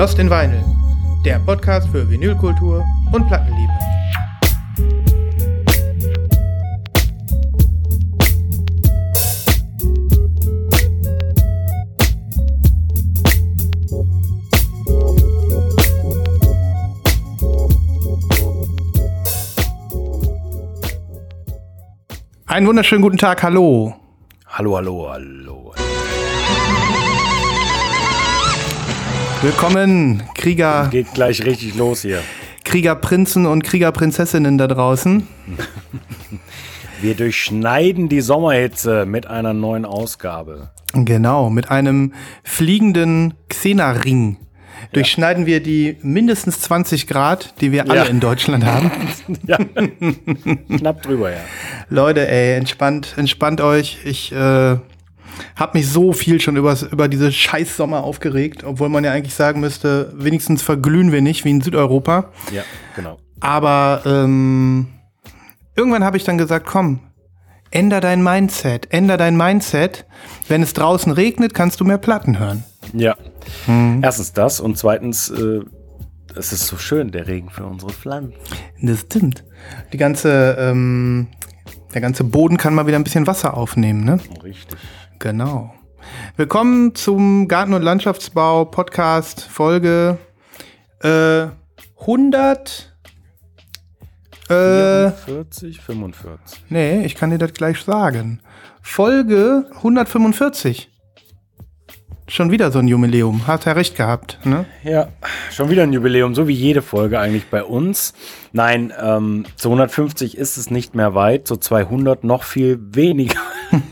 Lost in Vinyl, der Podcast für Vinylkultur und Plattenliebe. Einen wunderschönen guten Tag, hallo. Hallo, hallo, hallo. Willkommen, Krieger, Geht gleich richtig los hier. Kriegerprinzen und Kriegerprinzessinnen da draußen. Wir durchschneiden die Sommerhitze mit einer neuen Ausgabe. Genau, mit einem fliegenden Xena-Ring durchschneiden wir die mindestens 20 Grad, die wir alle Ja. in Deutschland haben. Ja. Knapp drüber, ja. Leute, ey, entspannt, entspannt euch. Ich äh, habe mich so viel schon übers, über diese scheiß Sommer aufgeregt, obwohl man ja eigentlich sagen müsste, wenigstens verglühen wir nicht wie in Südeuropa. Ja, genau. Aber ähm, irgendwann habe ich dann gesagt, komm, änder dein Mindset, änder dein Mindset. Wenn es draußen regnet, kannst du mehr Platten hören. Ja. Erstens das und zweitens, äh, es ist so schön, der Regen für unsere Pflanzen. Das stimmt. Die ganze, ähm, der ganze Boden kann mal wieder ein bisschen Wasser aufnehmen, ne? Richtig. Genau. Willkommen zum Garten- und Landschaftsbau Podcast Folge äh, 100. Äh, 44, 45. nee, ich kann dir das gleich sagen. Folge 145. Schon wieder so ein Jubiläum. Hat er recht gehabt, ne? Ja, schon wieder ein Jubiläum, so wie jede Folge eigentlich bei uns. Nein, ähm, zu 150 ist es nicht mehr weit, zu 200 noch viel weniger.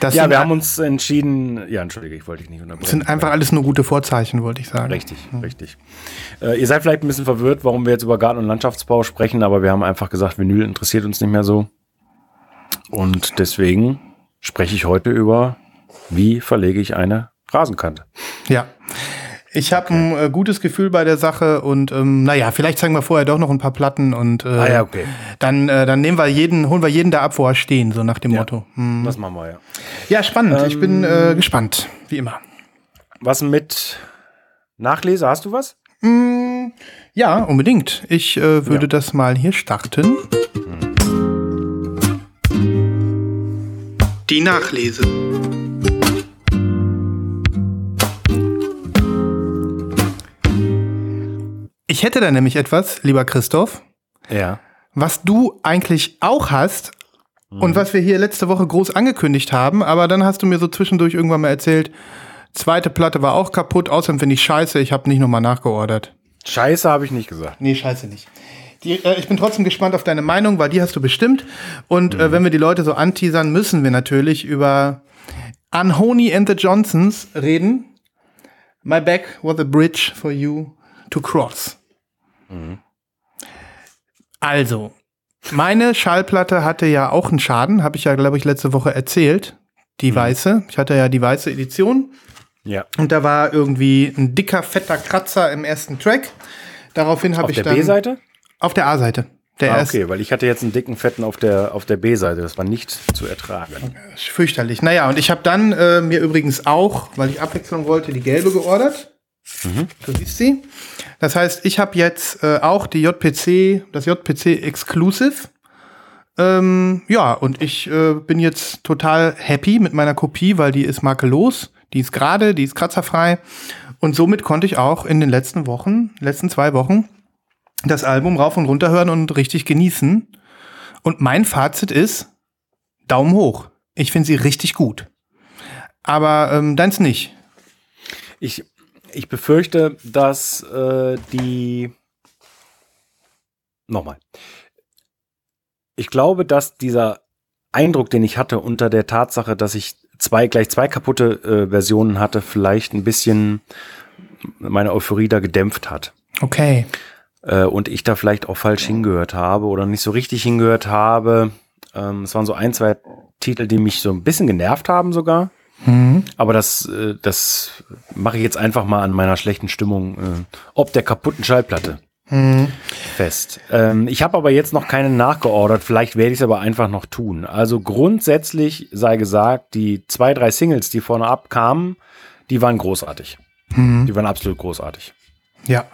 Das Ja, wir haben uns entschieden, ja, entschuldige, ich wollte dich nicht unterbrechen. sind einfach alles nur gute Vorzeichen, wollte ich sagen. Richtig, richtig. Äh, ihr seid vielleicht ein bisschen verwirrt, warum wir jetzt über Garten- und Landschaftsbau sprechen, aber wir haben einfach gesagt, Vinyl interessiert uns nicht mehr so. Und deswegen spreche ich heute über, wie verlege ich eine Rasenkante. Ja. Ich habe ein äh, gutes Gefühl bei der Sache und ähm, naja, vielleicht zeigen wir vorher doch noch ein paar Platten und äh, Ah ja, okay. dann, äh, dann nehmen wir jeden, holen wir jeden da ab, wo er stehen, so nach dem Motto. Hm. Das machen wir ja. Ja, spannend. ich bin Ähm. äh, gespannt, wie immer. Was mit Nachlese? Hast du was? Ja, unbedingt. Ich äh, würde Ja. das mal hier starten. Die Nachlese. Ich hätte da nämlich etwas, lieber Christoph, Ja. was du eigentlich auch hast und was wir hier letzte Woche groß angekündigt haben, aber dann hast du mir so zwischendurch irgendwann mal erzählt, zweite Platte war auch kaputt, außerdem finde ich scheiße, ich habe nicht nochmal nachgeordert. Scheiße habe ich nicht gesagt. Nee, scheiße nicht. Die, äh, ich bin trotzdem gespannt auf deine Meinung, weil die hast du bestimmt. Und äh, wenn wir die Leute so anteasern, müssen wir natürlich über Unhoney and the Johnsons reden. My back was a bridge for you to cross. Also, meine Schallplatte hatte ja auch einen Schaden, habe ich ja, glaube ich, letzte Woche erzählt. Die weiße. Ich hatte ja die weiße Edition. Ja. Und da war irgendwie ein dicker, fetter Kratzer im ersten Track. Daraufhin habe Auf ich der dann. B-Seite? Auf der A-Seite. Der Ah, okay, weil ich hatte jetzt einen dicken Fetten auf der, auf der B-Seite. Das war nicht zu ertragen. fürchterlich. Naja, und ich habe dann äh, mir übrigens auch, weil ich Abwechslung wollte, die gelbe geordert. Du siehst sie. Das heißt, ich habe jetzt äh, auch die JPC, das JPC Exclusive. Ähm, ja, und ich äh, bin jetzt total happy mit meiner Kopie, weil die ist makellos, die ist gerade, die ist kratzerfrei. Und somit konnte ich auch in den letzten Wochen, letzten zwei Wochen, das Album rauf und runter hören und richtig genießen. Und mein Fazit ist, Daumen hoch. Ich finde sie richtig gut. Aber ähm, deins nicht. Ich, ich befürchte, dass äh, die. Nochmal. Ich glaube, dass dieser Eindruck, den ich hatte unter der Tatsache, dass ich zwei, gleich zwei kaputte äh, Versionen hatte, vielleicht ein bisschen meine Euphorie da gedämpft hat. Okay. Äh, und ich da vielleicht auch falsch hingehört habe oder nicht so richtig hingehört habe. Ähm, es waren so ein, zwei Titel, die mich so ein bisschen genervt haben sogar. Aber das, äh, das mache ich jetzt einfach mal an meiner schlechten Stimmung, äh, ob der kaputten Schallplatte fest. Ähm, ich habe aber jetzt noch keine nachgeordert, vielleicht werde ich es aber einfach noch tun. Also grundsätzlich sei gesagt, die zwei, drei Singles, die vorne ab kamen, die waren großartig. Mhm. Die waren absolut großartig. Ja.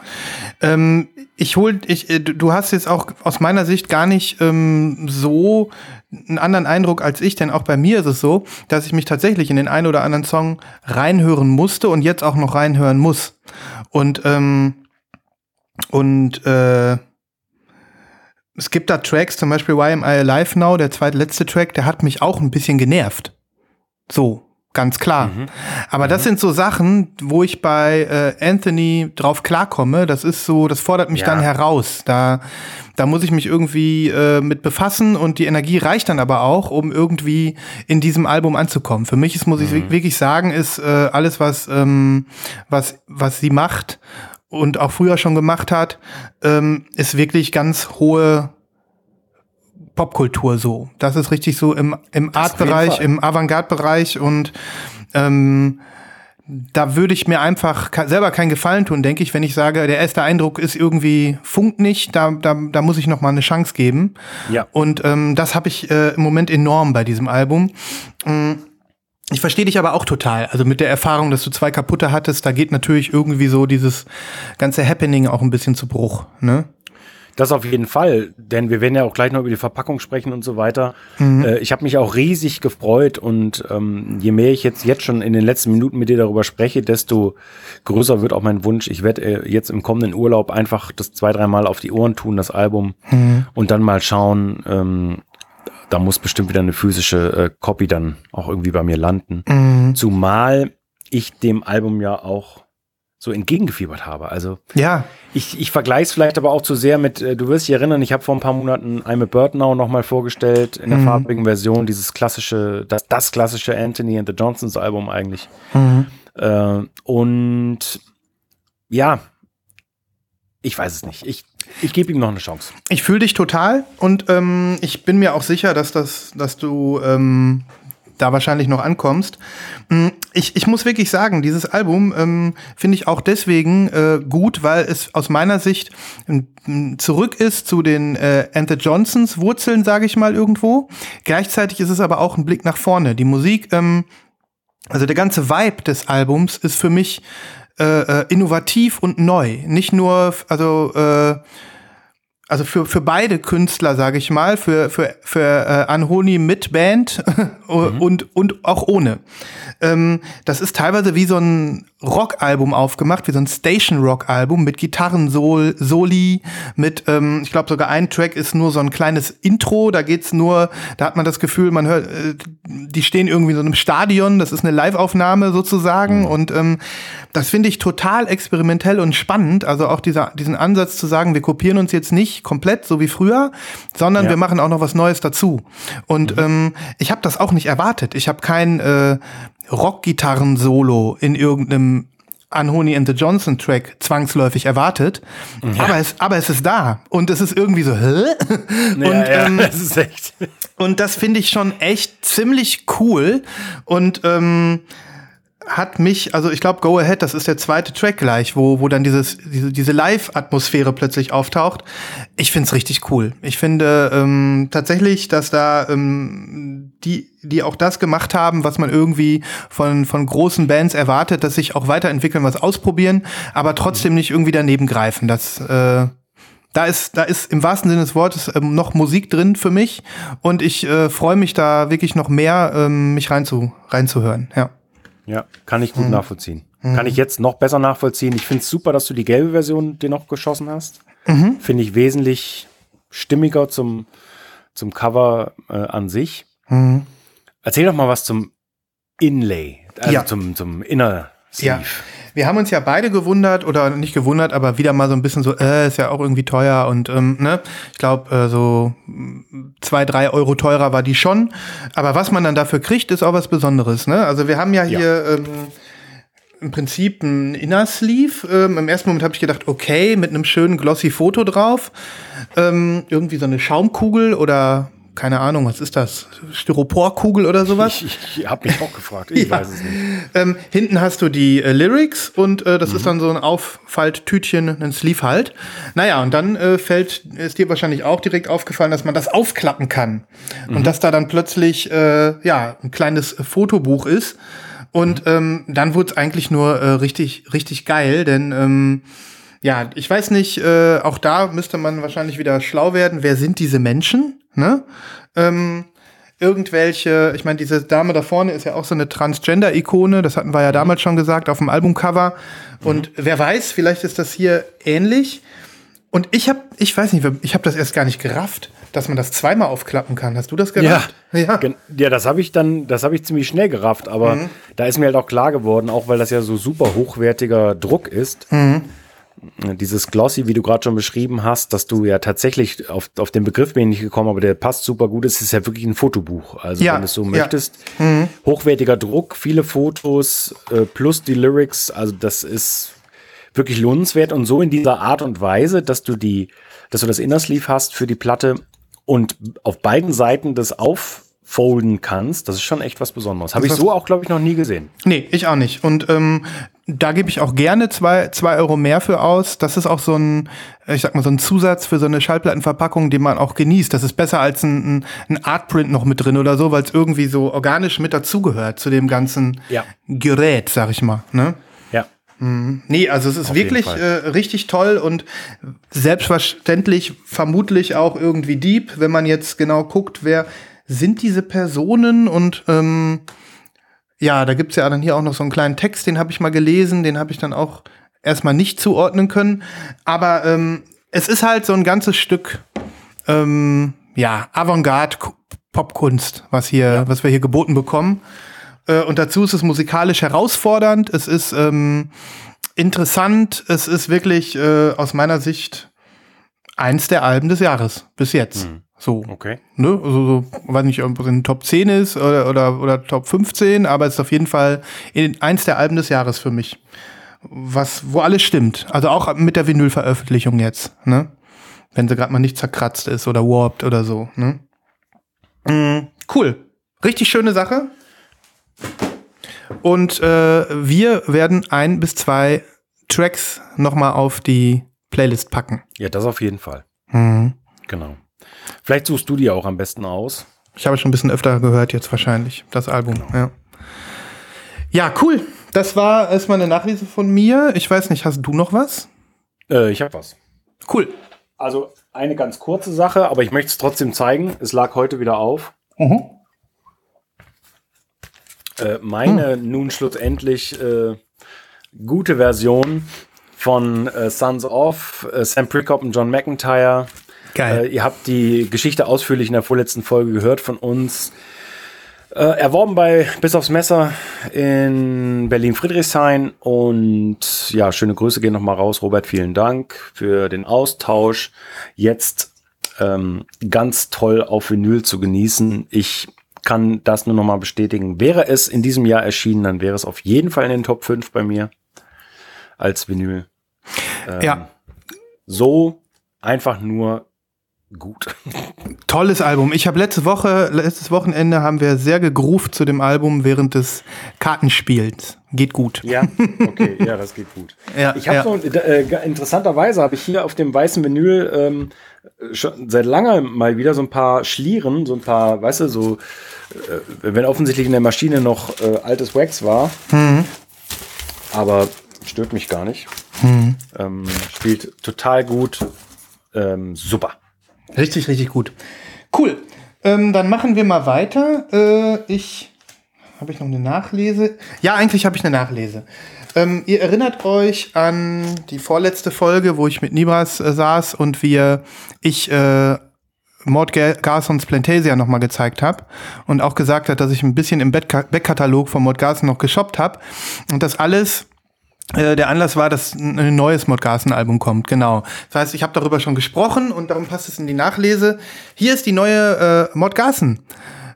Ähm, ich hol, ich, äh, du hast jetzt auch aus meiner Sicht gar nicht ähm, so einen anderen Eindruck als ich, denn auch bei mir ist es so, dass ich mich tatsächlich in den einen oder anderen Song reinhören musste und jetzt auch noch reinhören muss. Und ähm, und äh, es gibt da Tracks, zum Beispiel Why Am I Alive Now, der zweitletzte Track, der hat mich auch ein bisschen genervt. So, ganz klar. Mhm. Aber mhm. das sind so Sachen, wo ich bei äh, Anthony drauf klarkomme. Das ist so, das fordert mich ja. dann heraus. Da, da muss ich mich irgendwie äh, mit befassen und die Energie reicht dann aber auch, um irgendwie in diesem Album anzukommen. Für mich ist, muss mhm. ich wirklich sagen, ist äh, alles, was, ähm, was, was sie macht und auch früher schon gemacht hat, ähm, ist wirklich ganz hohe Popkultur so. Das ist richtig so im, im Art-Bereich, im Avantgarde-Bereich und ähm, da würde ich mir einfach selber keinen Gefallen tun, denke ich, wenn ich sage, der erste Eindruck ist irgendwie funkt nicht, da, da, da muss ich noch mal eine Chance geben. Ja. Und ähm, das habe ich äh, im Moment enorm bei diesem Album. Ähm, ich verstehe dich aber auch total. Also mit der Erfahrung, dass du zwei kaputte hattest, da geht natürlich irgendwie so dieses ganze Happening auch ein bisschen zu Bruch, ne? Das auf jeden Fall, denn wir werden ja auch gleich noch über die Verpackung sprechen und so weiter. Mhm. Äh, ich habe mich auch riesig gefreut und ähm, je mehr ich jetzt jetzt schon in den letzten Minuten mit dir darüber spreche, desto größer wird auch mein Wunsch. Ich werde äh, jetzt im kommenden Urlaub einfach das zwei, dreimal auf die Ohren tun, das Album, mhm. und dann mal schauen, ähm, da muss bestimmt wieder eine physische äh, Copy dann auch irgendwie bei mir landen. Mhm. Zumal ich dem Album ja auch so entgegengefiebert habe. Also ja. ich, ich vergleiche es vielleicht aber auch zu sehr mit, äh, du wirst dich erinnern, ich habe vor ein paar Monaten I'm a Bird Now nochmal vorgestellt in der mhm. farbigen Version, dieses klassische, das, das klassische Anthony and the Johnsons Album eigentlich. Mhm. Äh, und ja, ich weiß es nicht. Ich ich gebe ihm noch eine Chance. Ich fühle dich total und ähm, ich bin mir auch sicher, dass, das, dass du ähm, da wahrscheinlich noch ankommst. Mm, ich, ich muss wirklich sagen, dieses Album ähm, finde ich auch deswegen äh, gut, weil es aus meiner Sicht ähm, zurück ist zu den äh, Ante Johnsons Wurzeln, sage ich mal irgendwo. Gleichzeitig ist es aber auch ein Blick nach vorne. Die Musik, ähm, also der ganze Vibe des Albums ist für mich äh, äh, innovativ und neu. Nicht nur, also äh, also für, für beide Künstler, sage ich mal, für, für, für äh, Anhoni mit Band mhm. und, und auch ohne. Ähm, das ist teilweise wie so ein Rockalbum aufgemacht, wie so ein Station-Rock-Album mit Gitarren, Sol, Soli, mit, ähm, ich glaube sogar ein Track ist nur so ein kleines Intro, da geht's nur, da hat man das Gefühl, man hört, äh, die stehen irgendwie in so einem Stadion, das ist eine Live-Aufnahme sozusagen mhm. und ähm, das finde ich total experimentell und spannend, also auch dieser, diesen Ansatz zu sagen, wir kopieren uns jetzt nicht komplett, so wie früher, sondern ja. wir machen auch noch was Neues dazu. Und mhm. ähm, ich habe das auch nicht erwartet. Ich habe kein äh, Rockgitarren-Solo in irgendeinem Anhoney and the Johnson Track zwangsläufig erwartet. Ja. Aber, es, aber es ist da. Und es ist irgendwie so, hä? und, ja, ähm, das ist echt. und das finde ich schon echt ziemlich cool. Und ähm, hat mich, also ich glaube, Go Ahead, das ist der zweite Track gleich, wo, wo dann dieses, diese, diese Live-Atmosphäre plötzlich auftaucht. Ich find's richtig cool. Ich finde ähm, tatsächlich, dass da ähm, die, die auch das gemacht haben, was man irgendwie von, von großen Bands erwartet, dass sich auch weiterentwickeln, was ausprobieren, aber trotzdem nicht irgendwie daneben greifen. Das, äh, da ist, da ist im wahrsten Sinne des Wortes ähm, noch Musik drin für mich und ich äh, freue mich da wirklich noch mehr, ähm, mich reinzu, reinzuhören, ja. Ja, kann ich gut mhm. nachvollziehen. Mhm. Kann ich jetzt noch besser nachvollziehen. Ich finde es super, dass du die gelbe Version dir noch geschossen hast. Mhm. Finde ich wesentlich stimmiger zum, zum Cover äh, an sich. Mhm. Erzähl doch mal was zum Inlay, also ja. zum, zum Inner Sleeve. Ja. Wir haben uns ja beide gewundert oder nicht gewundert, aber wieder mal so ein bisschen so, äh, ist ja auch irgendwie teuer und ähm, ne, ich glaube äh, so zwei, drei Euro teurer war die schon. Aber was man dann dafür kriegt, ist auch was Besonderes. Ne? Also wir haben ja hier ja. Ähm, im Prinzip ein Inner Sleeve. Ähm, Im ersten Moment habe ich gedacht, okay, mit einem schönen glossy Foto drauf. Ähm, irgendwie so eine Schaumkugel oder keine Ahnung, was ist das? Styroporkugel oder sowas? Ich, ich habe mich auch gefragt, ich ja. weiß es nicht. Ähm, hinten hast du die äh, Lyrics und äh, das mhm. ist dann so ein Auffalttütchen, ein Sleeve halt. Naja, und dann äh, fällt, ist dir wahrscheinlich auch direkt aufgefallen, dass man das aufklappen kann. Mhm. Und dass da dann plötzlich, äh, ja, ein kleines Fotobuch ist. Und ähm, dann wurde es eigentlich nur äh, richtig, richtig geil, denn ähm, ja, ich weiß nicht, äh, auch da müsste man wahrscheinlich wieder schlau werden. Wer sind diese Menschen? Ne? Ähm, irgendwelche, ich meine, diese Dame da vorne ist ja auch so eine Transgender-Ikone, das hatten wir ja damals schon gesagt auf dem Albumcover. Und mhm. wer weiß, vielleicht ist das hier ähnlich. Und ich habe, ich weiß nicht, ich habe das erst gar nicht gerafft, dass man das zweimal aufklappen kann. Hast du das gerafft? Ja, ja. ja das habe ich dann, das habe ich ziemlich schnell gerafft. Aber mhm. da ist mir halt auch klar geworden, auch weil das ja so super hochwertiger Druck ist. Mhm dieses Glossy, wie du gerade schon beschrieben hast, dass du ja tatsächlich auf, auf den Begriff bin ich nicht gekommen, aber der passt super gut. Es ist ja wirklich ein Fotobuch. Also ja, wenn du es so möchtest, ja. mhm. hochwertiger Druck, viele Fotos äh, plus die Lyrics. Also das ist wirklich lohnenswert und so in dieser Art und Weise, dass du die, dass du das Inner Sleeve hast für die Platte und auf beiden Seiten das auffolden kannst, das ist schon echt was Besonderes. Habe ich so auch, glaube ich, noch nie gesehen. Nee, ich auch nicht. Und ähm, da gebe ich auch gerne zwei, zwei Euro mehr für aus. Das ist auch so ein, ich sag mal, so ein Zusatz für so eine Schallplattenverpackung, den man auch genießt. Das ist besser als ein, ein Artprint noch mit drin oder so, weil es irgendwie so organisch mit dazugehört zu dem ganzen ja. Gerät, sag ich mal. Ne? Ja. Mhm. Nee, also es ist Auf wirklich äh, richtig toll und selbstverständlich vermutlich auch irgendwie deep, wenn man jetzt genau guckt, wer sind diese Personen und ähm, ja, da gibt's ja dann hier auch noch so einen kleinen Text, den habe ich mal gelesen, den habe ich dann auch erstmal nicht zuordnen können. Aber ähm, es ist halt so ein ganzes Stück ähm, ja, Avantgarde-Popkunst, was hier, ja. was wir hier geboten bekommen. Äh, und dazu ist es musikalisch herausfordernd, es ist ähm, interessant, es ist wirklich äh, aus meiner Sicht eins der Alben des Jahres bis jetzt. Mhm. So. Okay. Ne? Also, so, weiß nicht, ob es in Top 10 ist oder, oder, oder Top 15, aber es ist auf jeden Fall in, eins der Alben des Jahres für mich. Was, wo alles stimmt. Also auch mit der Vinyl-Veröffentlichung jetzt, ne? Wenn sie gerade mal nicht zerkratzt ist oder warped oder so, ne? Mhm, cool. Richtig schöne Sache. Und äh, wir werden ein bis zwei Tracks nochmal auf die Playlist packen. Ja, das auf jeden Fall. Mhm. Genau. Vielleicht suchst du die auch am besten aus. Ich habe schon ein bisschen öfter gehört jetzt wahrscheinlich, das Album. Genau. Ja. ja, cool. Das war erstmal eine Nachlese von mir. Ich weiß nicht, hast du noch was? Äh, ich habe was. Cool. Also eine ganz kurze Sache, aber ich möchte es trotzdem zeigen. Es lag heute wieder auf. Mhm. Äh, meine hm. nun schlussendlich äh, gute Version von äh, Sons of äh, Sam Prickop und John McIntyre Geil. Äh, ihr habt die Geschichte ausführlich in der vorletzten Folge gehört von uns. Äh, erworben bei Bis aufs Messer in Berlin-Friedrichshain. Und ja, schöne Grüße gehen nochmal raus. Robert, vielen Dank für den Austausch. Jetzt ähm, ganz toll auf Vinyl zu genießen. Ich kann das nur nochmal bestätigen. Wäre es in diesem Jahr erschienen, dann wäre es auf jeden Fall in den Top 5 bei mir als Vinyl. Ähm, ja. So einfach nur gut. Tolles Album. Ich habe letzte Woche, letztes Wochenende haben wir sehr gegruft zu dem Album während des Kartenspiels. Geht gut. Ja, okay, ja, das geht gut. ja, ich habe ja. so, äh, interessanterweise habe ich hier auf dem weißen Vinyl ähm, schon seit langem mal wieder so ein paar Schlieren, so ein paar, weißt du, so, äh, wenn offensichtlich in der Maschine noch äh, altes Wax war. Mhm. Aber stört mich gar nicht. Mhm. Ähm, spielt total gut. Ähm, super. Richtig, richtig gut. Cool. Ähm, dann machen wir mal weiter. Äh, ich habe ich noch eine Nachlese? Ja, eigentlich habe ich eine Nachlese. Ähm, ihr erinnert euch an die vorletzte Folge, wo ich mit Nibras äh, saß und wir ich äh, Mord Garsons Plantasia nochmal gezeigt habe und auch gesagt hat, dass ich ein bisschen im Backkatalog von Mord Garson noch geshoppt habe und das alles der Anlass war, dass ein neues Modgarsen-Album kommt, genau. Das heißt, ich habe darüber schon gesprochen und darum passt es in die Nachlese. Hier ist die neue äh, Modgarsen.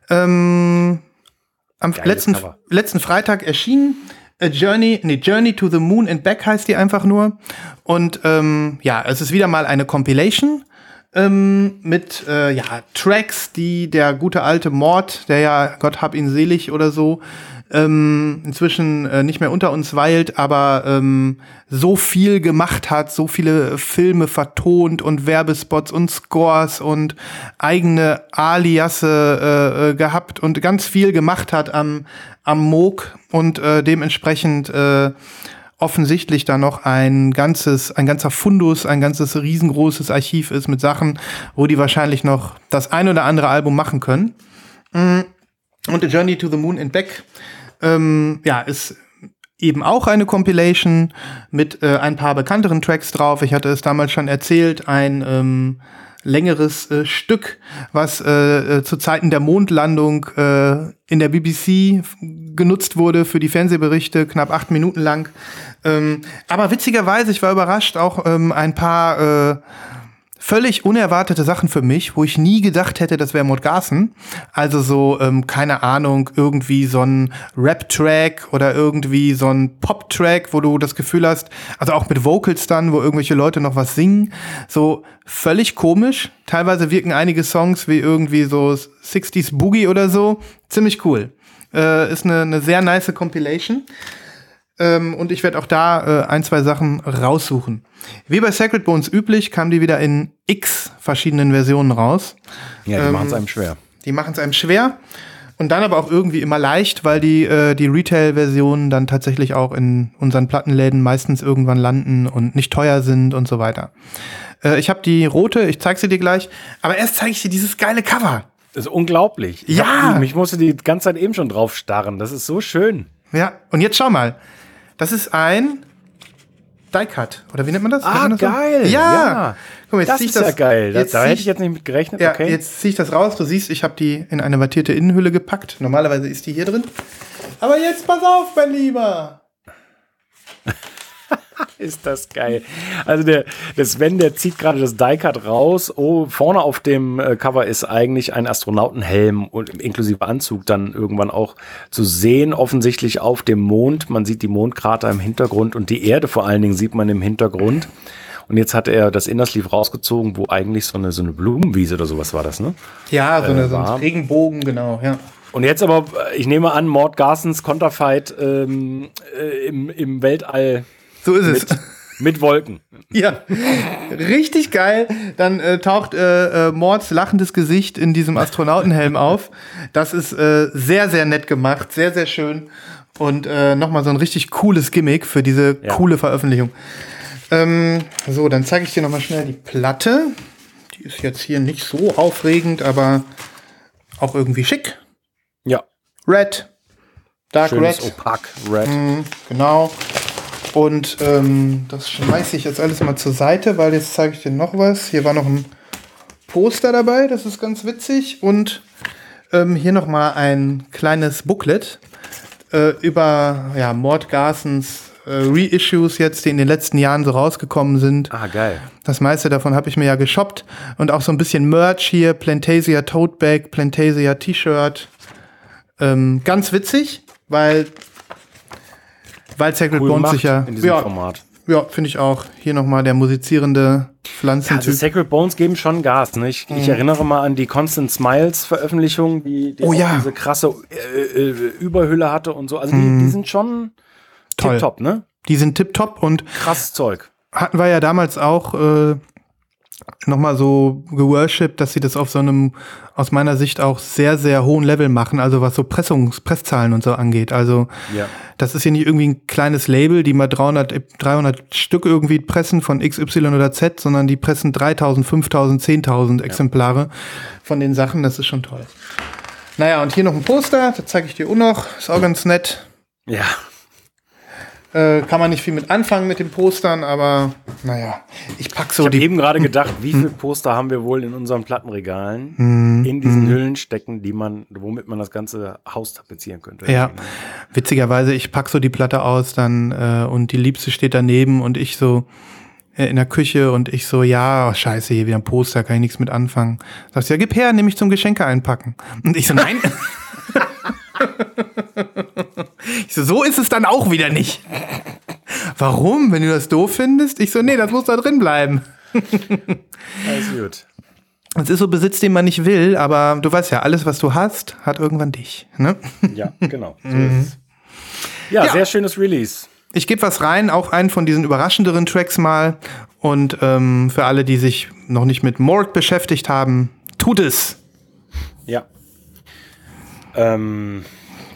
Ähm, am letzten, letzten Freitag erschienen. A Journey, nee, Journey to the Moon and Back heißt die einfach nur. Und ähm, ja, es ist wieder mal eine Compilation. ähm, mit äh, ja, Tracks, die der gute alte Mord, der ja Gott hab ihn selig oder so, ähm, inzwischen äh, nicht mehr unter uns weilt, aber ähm, so viel gemacht hat, so viele Filme vertont und Werbespots und Scores und eigene Aliasse äh, äh gehabt und ganz viel gemacht hat am, am Moog und äh, dementsprechend äh, offensichtlich da noch ein ganzes, ein ganzer Fundus, ein ganzes riesengroßes Archiv ist mit Sachen, wo die wahrscheinlich noch das ein oder andere Album machen können. Mm. Und A Journey to the Moon and Back, ähm, ja, ist eben auch eine Compilation mit äh, ein paar bekannteren Tracks drauf. Ich hatte es damals schon erzählt, ein ähm, längeres äh, Stück, was äh, äh zu Zeiten der Mondlandung äh, in der BBC genutzt wurde für die Fernsehberichte, knapp acht Minuten lang. Ähm, aber witzigerweise, ich war überrascht, auch ähm, ein paar äh, völlig unerwartete Sachen für mich, wo ich nie gedacht hätte, das wäre Mordgassen. Also so, ähm, keine Ahnung, irgendwie so ein Rap-Track oder irgendwie so ein Pop-Track, wo du das Gefühl hast, also auch mit Vocals dann, wo irgendwelche Leute noch was singen. So völlig komisch. Teilweise wirken einige Songs wie irgendwie so 60s Boogie oder so. Ziemlich cool. Äh, ist eine, eine sehr nice Compilation. Ähm, und ich werde auch da äh, ein, zwei Sachen raussuchen. Wie bei Sacred Bones üblich, kam die wieder in x verschiedenen Versionen raus. Ja, die ähm, machen es einem schwer. Die machen es einem schwer. Und dann aber auch irgendwie immer leicht, weil die, äh, die Retail-Versionen dann tatsächlich auch in unseren Plattenläden meistens irgendwann landen und nicht teuer sind und so weiter. Äh, ich habe die rote, ich zeig sie dir gleich. Aber erst zeige ich dir dieses geile Cover. Das ist unglaublich. Ja! Ich, ich musste die ganze Zeit eben schon drauf starren. Das ist so schön. Ja, und jetzt schau mal. Das ist ein Die-Cut. Oder wie nennt man das? Ah, das geil. So? Ja. ja. Guck mal, jetzt das ist das, ja geil. Jetzt da hätte ich jetzt nicht mit gerechnet. Ja, okay. jetzt ziehe ich das raus. Du siehst, ich habe die in eine wattierte Innenhülle gepackt. Normalerweise ist die hier drin. Aber jetzt pass auf, mein Lieber. ist das geil. Also der, der Sven, der zieht gerade das Die-Cut raus. Oh, vorne auf dem äh, Cover ist eigentlich ein Astronautenhelm und inklusive Anzug dann irgendwann auch zu sehen, offensichtlich auf dem Mond. Man sieht die Mondkrater im Hintergrund und die Erde vor allen Dingen sieht man im Hintergrund. Und jetzt hat er das Innersleeve rausgezogen, wo eigentlich so eine, so eine Blumenwiese oder sowas war das, ne? Ja, so, eine, äh, so ein Regenbogen, genau, ja. Und jetzt aber, ich nehme an, Mord Garsens Konterfight ähm, äh, im, im Weltall so ist es. Mit, mit Wolken. Ja, richtig geil. Dann äh, taucht äh, äh, Mords lachendes Gesicht in diesem Astronautenhelm auf. Das ist äh, sehr, sehr nett gemacht, sehr, sehr schön. Und äh, nochmal so ein richtig cooles Gimmick für diese ja. coole Veröffentlichung. Ähm, so, dann zeige ich dir nochmal schnell die Platte. Die ist jetzt hier nicht so aufregend, aber auch irgendwie schick. Ja. Red. Dark Schönes Red. Opak Red. Mhm, genau. Und ähm, das schmeiße ich jetzt alles mal zur Seite, weil jetzt zeige ich dir noch was. Hier war noch ein Poster dabei, das ist ganz witzig. Und ähm, hier noch mal ein kleines Booklet äh, über ja, Mord Garsens äh, Reissues jetzt, die in den letzten Jahren so rausgekommen sind. Ah, geil. Das meiste davon habe ich mir ja geshoppt. Und auch so ein bisschen Merch hier, Plantasia Tote Bag, Plantasia T-Shirt. Ähm, ganz witzig, weil weil Sacred cool Bones sich ja. In diesem ja, Format. Ja, finde ich auch. Hier nochmal der musizierende Pflanzentyp. Ja, also Sacred Bones geben schon Gas. Ne? Ich, mhm. ich erinnere mal an die Constant Smiles Veröffentlichung, die, die oh, ja. diese krasse äh, äh, Überhülle hatte und so. Also mhm. die, die, sind schon tipptopp, ne? Die sind tipptopp und krass Zeug. Hatten wir ja damals auch äh, nochmal so geworshipped, dass sie das auf so einem, aus meiner Sicht auch sehr, sehr hohen Level machen, also was so Pressungs, Presszahlen und so angeht. Also, ja. das ist hier nicht irgendwie ein kleines Label, die mal 300, 300 Stück irgendwie pressen von X, Y oder Z, sondern die pressen 3000, 5000, 10.000 Exemplare ja. von den Sachen. Das ist schon toll. Naja, und hier noch ein Poster, das zeige ich dir auch noch. Ist auch ganz nett. Ja. Äh, kann man nicht viel mit anfangen mit den Postern, aber naja, ich pack so ich die. Ich habe eben gerade gedacht, wie viele Poster haben wir wohl in unseren Plattenregalen mm, in diesen mm. Hüllen stecken, die man, womit man das ganze Haus tapezieren könnte. Ja, witzigerweise, ich pack so die Platte aus, dann äh, und die Liebste steht daneben und ich so äh, in der Küche und ich so, ja, oh, scheiße, hier wieder ein Poster, kann ich nichts mit anfangen. Sagst du, ja, gib her, nehme ich zum Geschenke einpacken. Und ich so, nein. ich so, so ist es dann auch wieder nicht. Warum? Wenn du das doof findest? Ich so, nee, das muss da drin bleiben. Alles gut. Es ist so Besitz, den man nicht will, aber du weißt ja, alles, was du hast, hat irgendwann dich. Ne? Ja, genau. So ist ja, ja, sehr schönes Release. Ich gebe was rein, auch einen von diesen überraschenderen Tracks mal. Und ähm, für alle, die sich noch nicht mit Morg beschäftigt haben, tut es. Ja. Ähm,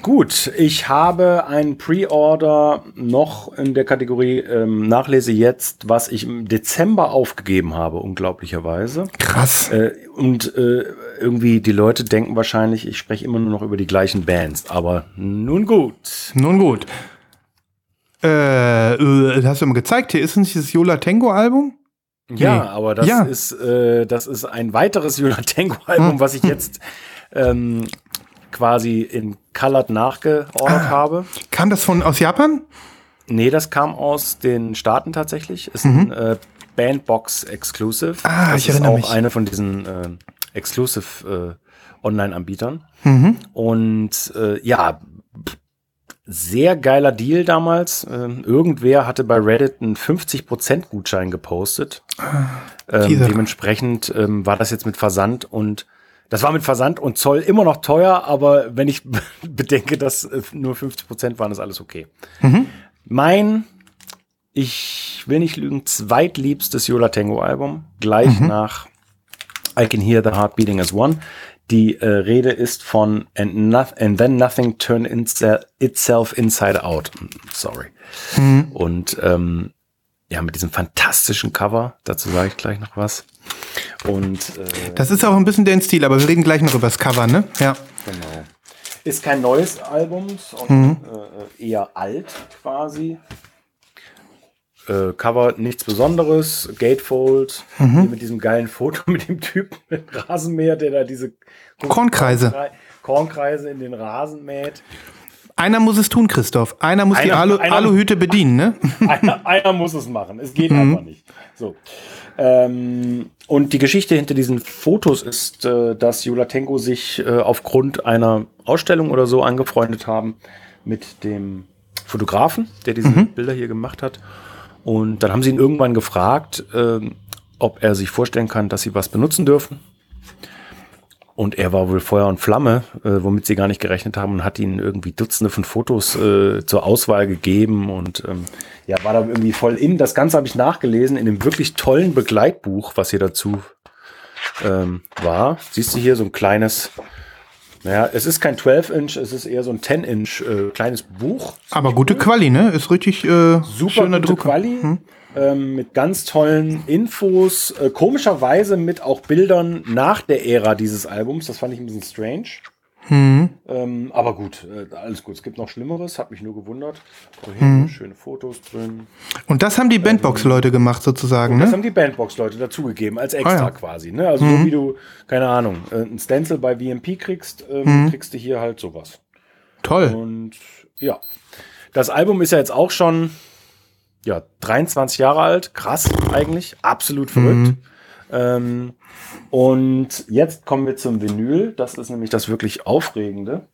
Gut, ich habe ein Pre-Order noch in der Kategorie ähm, Nachlese jetzt, was ich im Dezember aufgegeben habe, unglaublicherweise. Krass. Äh, und äh, irgendwie die Leute denken wahrscheinlich, ich spreche immer nur noch über die gleichen Bands, aber nun gut. Nun gut. Äh, äh hast du mir gezeigt, hier ist nicht das Yola Tango Album? Ja, nee. aber das ja. ist äh, das ist ein weiteres Yola Tango Album, hm. was ich jetzt ähm, quasi in Colored nachgeordert ah, habe. Kam das von aus Japan? Nee, das kam aus den Staaten tatsächlich. Ist mhm. ein äh, Bandbox Exclusive. Ah, das ich erinnere ist auch eine von diesen äh, Exclusive äh, Online-Anbietern. Mhm. Und äh, ja, sehr geiler Deal damals. Ähm, irgendwer hatte bei Reddit einen 50% Gutschein gepostet. Ah, ähm, dementsprechend ähm, war das jetzt mit Versand und das war mit Versand und Zoll immer noch teuer, aber wenn ich bedenke, dass äh, nur 50 Prozent waren, ist alles okay. Mhm. Mein, ich will nicht lügen, zweitliebstes Yola Tango Album, gleich mhm. nach I Can Hear the Heart Beating as One. Die äh, Rede ist von and, no and Then Nothing Turned Itself Inside Out. Sorry. Mhm. Und ähm, ja, mit diesem fantastischen Cover, dazu sage ich gleich noch was. Und äh, das ist auch ein bisschen der Stil, aber wir reden gleich noch über das Cover, ne? Ja. Genau. Ist kein neues Album, sondern mhm. äh, eher alt quasi. Äh, Cover nichts Besonderes, Gatefold, mhm. mit diesem geilen Foto mit dem Typen mit Rasenmäher, der da diese Kornkreise. Kornkreise in den Rasen mäht. Einer muss es tun, Christoph. Einer muss einer, die Alu einer, Aluhüte bedienen, ne? Einer, einer, muss es machen. Es geht mhm. einfach nicht. So. Ähm, und die Geschichte hinter diesen Fotos ist, äh, dass Julatenko sich äh, aufgrund einer Ausstellung oder so angefreundet haben mit dem Fotografen, der diese mhm. Bilder hier gemacht hat. Und dann haben sie ihn irgendwann gefragt, äh, ob er sich vorstellen kann, dass sie was benutzen dürfen. Und er war wohl Feuer und Flamme, äh, womit sie gar nicht gerechnet haben und hat ihnen irgendwie Dutzende von Fotos äh, zur Auswahl gegeben und ähm, ja, war da irgendwie voll in. Das Ganze habe ich nachgelesen in dem wirklich tollen Begleitbuch, was hier dazu ähm, war. Siehst du hier so ein kleines, naja, es ist kein 12-Inch, es ist eher so ein 10-Inch äh, kleines Buch. Aber gute Quali, ne? Ist richtig äh, super schöner gute Druck. Quali. Hm? Ähm, mit ganz tollen Infos, äh, komischerweise mit auch Bildern nach der Ära dieses Albums. Das fand ich ein bisschen strange. Hm. Ähm, aber gut, äh, alles gut. Es gibt noch Schlimmeres, hat mich nur gewundert. Hm. Schöne Fotos drin. Und das haben die Bandbox-Leute gemacht, sozusagen, ne? Das haben die Bandbox-Leute dazugegeben, als extra ah, ja. quasi. Ne? Also, hm. so wie du, keine Ahnung, äh, ein Stencil bei VMP kriegst, ähm, hm. kriegst du hier halt sowas. Toll. Und ja. Das Album ist ja jetzt auch schon ja, 23 Jahre alt, krass eigentlich, absolut verrückt. Mhm. Ähm, und jetzt kommen wir zum Vinyl, das ist nämlich das wirklich Aufregende.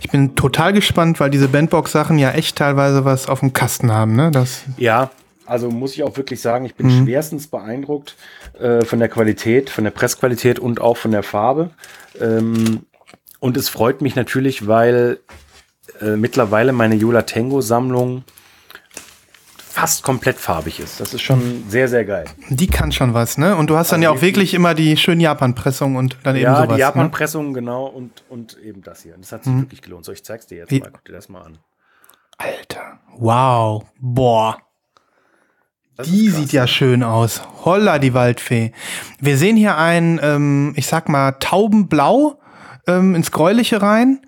Ich bin total gespannt, weil diese Bandbox-Sachen ja echt teilweise was auf dem Kasten haben, ne? Das ja, also muss ich auch wirklich sagen, ich bin mhm. schwerstens beeindruckt äh, von der Qualität, von der Pressqualität und auch von der Farbe. Ähm, und es freut mich natürlich, weil äh, mittlerweile meine Yola Tango Sammlung fast komplett farbig ist. Das ist schon sehr, sehr geil. Die kann schon was, ne? Und du hast dann also ja auch wirklich immer die schönen Japan-Pressungen und dann eben sowas. Ja, die Japan-Pressungen, ne? genau, und, und eben das hier. Das hat sich mhm. wirklich gelohnt. So, ich zeig's dir jetzt Wie? mal. Guck dir das mal an. Alter. Wow. Boah. Das die sieht ja schön aus. Holla, die Waldfee. Wir sehen hier ein, ähm, ich sag mal, Taubenblau ähm, ins Gräuliche rein.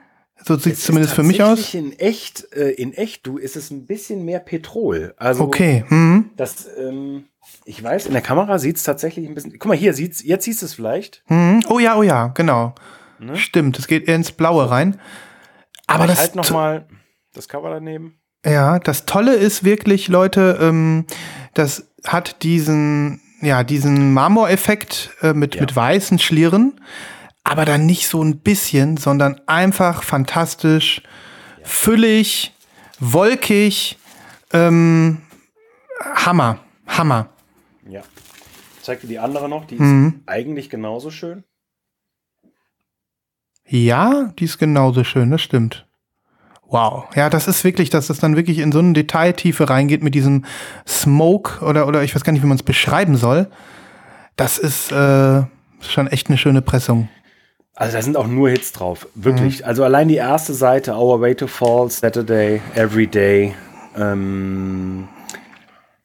So sieht es zumindest für mich aus. In echt, äh, in echt, du, ist es ein bisschen mehr Petrol. Also okay. Mhm. Das, ähm, ich weiß, in der Kamera sieht es tatsächlich ein bisschen. Guck mal hier, sieht's, jetzt siehst du es vielleicht. Mhm. Oh ja, oh ja, genau. Ne? Stimmt, es geht eher ins Blaue rein. Aber, Aber das halt noch mal das Cover daneben. Ja, das Tolle ist wirklich, Leute, ähm, das hat diesen, ja, diesen Marmoreffekt äh, mit, ja. mit weißen Schlieren aber dann nicht so ein bisschen, sondern einfach fantastisch, füllig, wolkig, ähm, Hammer, Hammer. Ja. zeig dir die andere noch, die ist mhm. eigentlich genauso schön. Ja, die ist genauso schön, das stimmt. Wow. Ja, das ist wirklich, dass das dann wirklich in so eine Detailtiefe reingeht mit diesem Smoke oder, oder ich weiß gar nicht, wie man es beschreiben soll. Das ist äh, schon echt eine schöne Pressung. Also da sind auch nur Hits drauf, wirklich. Mhm. Also allein die erste Seite, Our Way to Fall, Saturday, Every Day, ähm,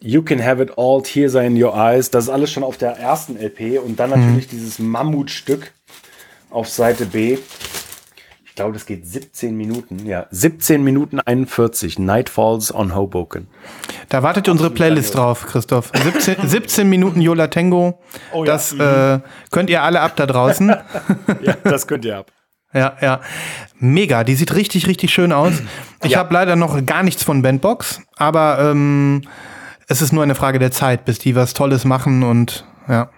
You Can Have It All, Tears Are in Your Eyes, das ist alles schon auf der ersten LP und dann natürlich mhm. dieses Mammutstück auf Seite B. Ich glaube, das geht 17 Minuten. Ja, 17 Minuten 41. Night Falls on Hoboken. Da wartet unsere Playlist drauf, Christoph. 17, 17 Minuten Yola Tango. Oh, das ja. äh, könnt ihr alle ab da draußen. ja, das könnt ihr ab. Ja, ja. Mega. Die sieht richtig, richtig schön aus. Ich ja. habe leider noch gar nichts von Bandbox, aber ähm, es ist nur eine Frage der Zeit, bis die was Tolles machen und ja.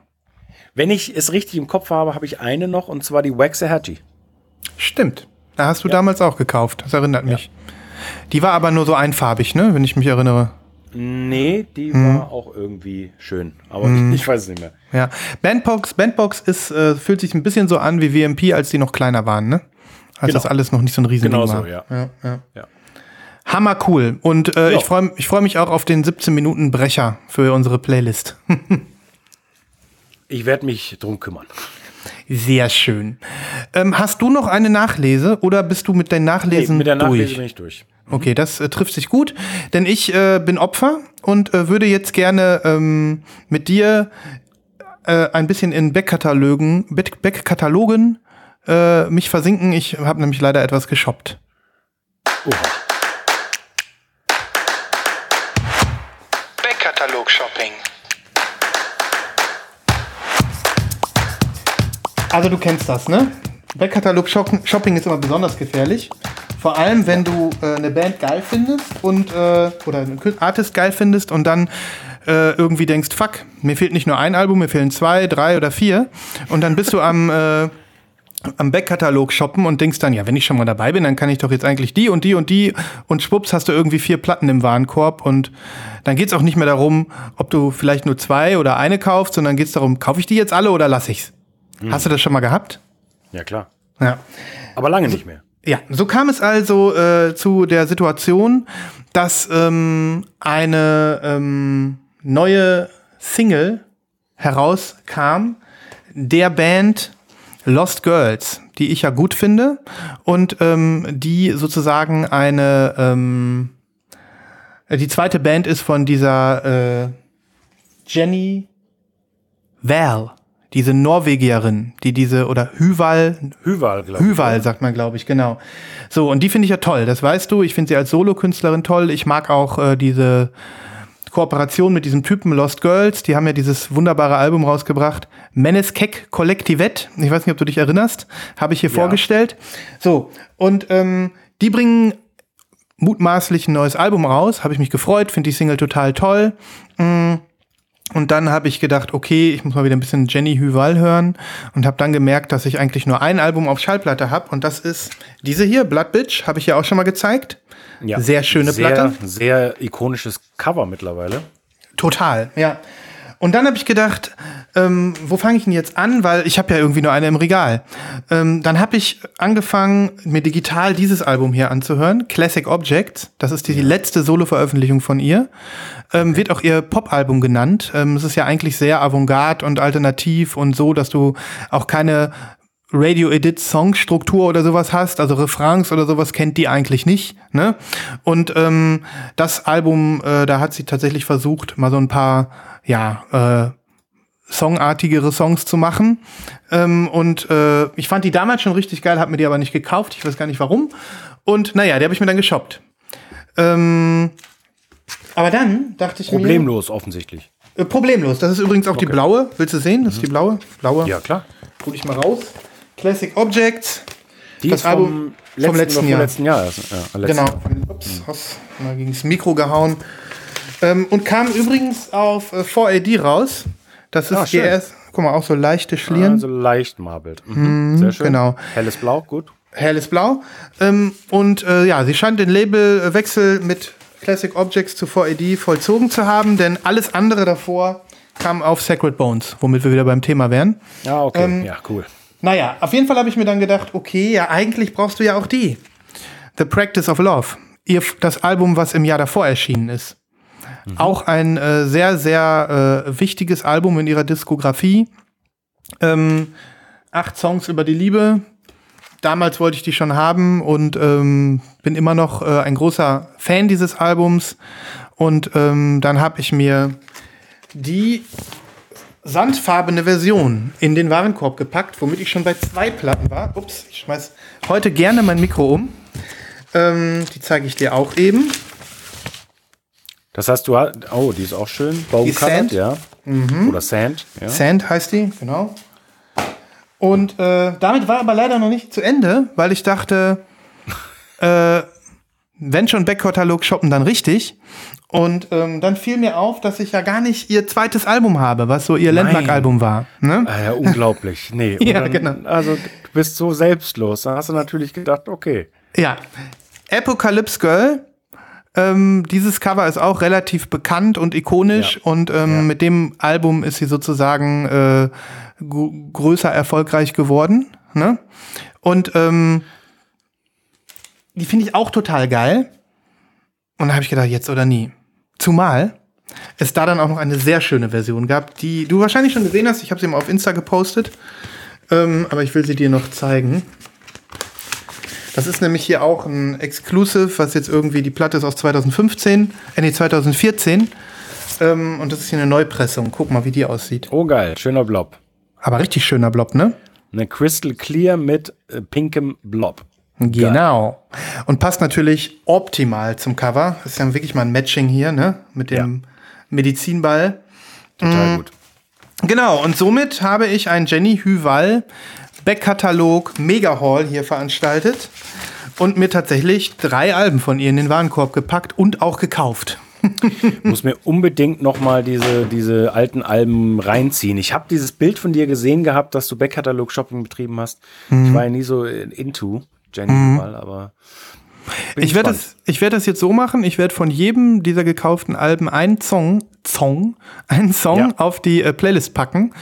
Wenn ich es richtig im Kopf habe, habe ich eine noch und zwar die Waxahachie. Stimmt. Da hast du ja. damals auch gekauft. Das erinnert mich. Die war aber nur so einfarbig, ne? Wenn ich mich erinnere. Nee, die hm. war auch irgendwie schön. Aber hm. ich weiß es nicht mehr. Ja. Bandbox, Bandbox ist, äh, fühlt sich ein bisschen so an wie WMP, als die noch kleiner waren, ne? Als genau. das alles noch nicht so ein riesen genau war. Genau so, ja. ja, ja. Hammer cool. Und äh, ich freue ich freu mich auch auf den 17 Minuten Brecher für unsere Playlist. ich werde mich drum kümmern. Sehr schön. Ähm, hast du noch eine Nachlese oder bist du mit deinen Nachlesen nee, mit der Nachlese durch? bin ich durch. Okay, das äh, trifft sich gut, denn ich äh, bin Opfer und äh, würde jetzt gerne ähm, mit dir äh, ein bisschen in Backkatalogen, Backkatalogen äh, mich versinken. Ich habe nämlich leider etwas geshoppt. Oha. Backkatalog-Shopping. Also du kennst das, ne? Backkatalog-Shopping ist immer besonders gefährlich. Vor allem, wenn du äh, eine Band geil findest und äh, oder einen Artist geil findest und dann äh, irgendwie denkst, fuck, mir fehlt nicht nur ein Album, mir fehlen zwei, drei oder vier. Und dann bist du am äh, am Backkatalog shoppen und denkst dann, ja, wenn ich schon mal dabei bin, dann kann ich doch jetzt eigentlich die und die und die und schwupps hast du irgendwie vier Platten im Warenkorb und dann geht's auch nicht mehr darum, ob du vielleicht nur zwei oder eine kaufst, sondern geht's darum, kaufe ich die jetzt alle oder lass ich's? Hm. Hast du das schon mal gehabt? Ja, klar. Ja. Aber lange nicht mehr. Ja, so kam es also äh, zu der Situation, dass ähm, eine ähm, neue Single herauskam der Band Lost Girls, die ich ja gut finde und ähm, die sozusagen eine ähm, die zweite Band ist von dieser äh, Jenny Val diese Norwegierin, die diese, oder Hüval. Hüval, glaube ich. Hüval, sagt man, glaube ich, genau. So, und die finde ich ja toll, das weißt du. Ich finde sie als Solokünstlerin toll. Ich mag auch äh, diese Kooperation mit diesem Typen Lost Girls. Die haben ja dieses wunderbare Album rausgebracht. Meneskek Kollektivet. Ich weiß nicht, ob du dich erinnerst. Habe ich hier ja. vorgestellt. So, und ähm, die bringen mutmaßlich ein neues Album raus. Habe ich mich gefreut, finde die Single total toll. Mhm und dann habe ich gedacht, okay, ich muss mal wieder ein bisschen Jenny Hüval hören und habe dann gemerkt, dass ich eigentlich nur ein Album auf Schallplatte habe und das ist diese hier, Blood Bitch, habe ich ja auch schon mal gezeigt. Ja, sehr schöne sehr, Platte. Sehr ikonisches Cover mittlerweile. Total, ja. Und dann habe ich gedacht, ähm, wo fange ich denn jetzt an? Weil ich habe ja irgendwie nur eine im Regal. Ähm, dann habe ich angefangen, mir digital dieses Album hier anzuhören, Classic Objects. Das ist die, die letzte Solo-Veröffentlichung von ihr. Ähm, wird auch ihr Pop-Album genannt. Ähm, es ist ja eigentlich sehr avantgarde und alternativ und so, dass du auch keine Radio-Edit-Songstruktur oder sowas hast, also Refrains oder sowas kennt die eigentlich nicht. Ne? Und ähm, das Album, äh, da hat sie tatsächlich versucht, mal so ein paar ja, äh, songartigere Songs zu machen. Ähm, und äh, ich fand die damals schon richtig geil, habe mir die aber nicht gekauft. Ich weiß gar nicht warum. Und naja, die habe ich mir dann geshoppt. Ähm, aber dann dachte ich Problemlos, mir. Problemlos offensichtlich. Äh, problemlos. Das ist übrigens auch okay. die blaue. Willst du sehen? Das ist die blaue. Blaue. Ja, klar. Hol ich mal raus. Classic Objects. Die das Album vom letzten, vom letzten Jahr. Letzten Jahr. Ja, letzten genau. Ups, hast mal gegen das Mikro gehauen. Ähm, und kam übrigens auf äh, 4AD raus. Das ist ah, GS. Guck mal, auch so leichte Schlieren. Also leicht marbelt. Mhm. Mhm, Sehr schön. Genau. Helles Blau, gut. Helles Blau. Ähm, und äh, ja, sie scheint den Labelwechsel mit Classic Objects zu 4AD vollzogen zu haben, denn alles andere davor kam auf Sacred Bones, womit wir wieder beim Thema wären. Ja, okay. Ähm, ja, cool. Naja, auf jeden Fall habe ich mir dann gedacht, okay, ja, eigentlich brauchst du ja auch die. The Practice of Love. Ihr, das Album, was im Jahr davor erschienen ist. Mhm. Auch ein äh, sehr, sehr äh, wichtiges Album in ihrer Diskografie. Ähm, acht Songs über die Liebe. Damals wollte ich die schon haben und ähm, bin immer noch äh, ein großer Fan dieses Albums. Und ähm, dann habe ich mir die sandfarbene Version in den Warenkorb gepackt, womit ich schon bei zwei Platten war. Ups, ich schmeiß heute gerne mein Mikro um. Ähm, die zeige ich dir auch eben. Das heißt, du hast, oh, die ist auch schön. Baumcolored, ja. Mhm. Oder Sand. Ja. Sand heißt die, genau. Und äh, damit war aber leider noch nicht zu Ende, weil ich dachte, äh, wenn schon Backkatalog shoppen, dann richtig. Und ähm, dann fiel mir auf, dass ich ja gar nicht ihr zweites Album habe, was so ihr Landmark-Album war. Ne? Ah, ja, unglaublich. Nee. ja, dann, genau. Also du bist so selbstlos. Da hast du natürlich gedacht, okay. Ja. Apocalypse Girl. Ähm, dieses Cover ist auch relativ bekannt und ikonisch ja. und ähm, ja. mit dem Album ist sie sozusagen äh, größer erfolgreich geworden. Ne? Und ähm, die finde ich auch total geil. Und da habe ich gedacht, jetzt oder nie. Zumal es da dann auch noch eine sehr schöne Version gab, die du wahrscheinlich schon gesehen hast. Ich habe sie mal auf Insta gepostet. Ähm, aber ich will sie dir noch zeigen. Das ist nämlich hier auch ein Exclusive, was jetzt irgendwie die Platte ist aus 2015, äh nee, 2014. Ähm, und das ist hier eine Neupressung. Guck mal, wie die aussieht. Oh geil, schöner Blob. Aber richtig schöner Blob, ne? Eine Crystal Clear mit äh, pinkem Blob. Genau. Und passt natürlich optimal zum Cover. Das ist ja wirklich mal ein Matching hier, ne? Mit dem ja. Medizinball. Total mhm. gut. Genau, und somit habe ich einen Jenny Hüval Backkatalog Mega Hall hier veranstaltet und mir tatsächlich drei Alben von ihr in den Warenkorb gepackt und auch gekauft. muss mir unbedingt noch mal diese, diese alten Alben reinziehen. Ich habe dieses Bild von dir gesehen gehabt, dass du Backkatalog Shopping betrieben hast. Mhm. Ich war ja nie so into. Jenny mhm. mal, aber. Ich werde das, ich werde das jetzt so machen. Ich werde von jedem dieser gekauften Alben einen Song, Song, einen Song ja. auf die äh, Playlist packen.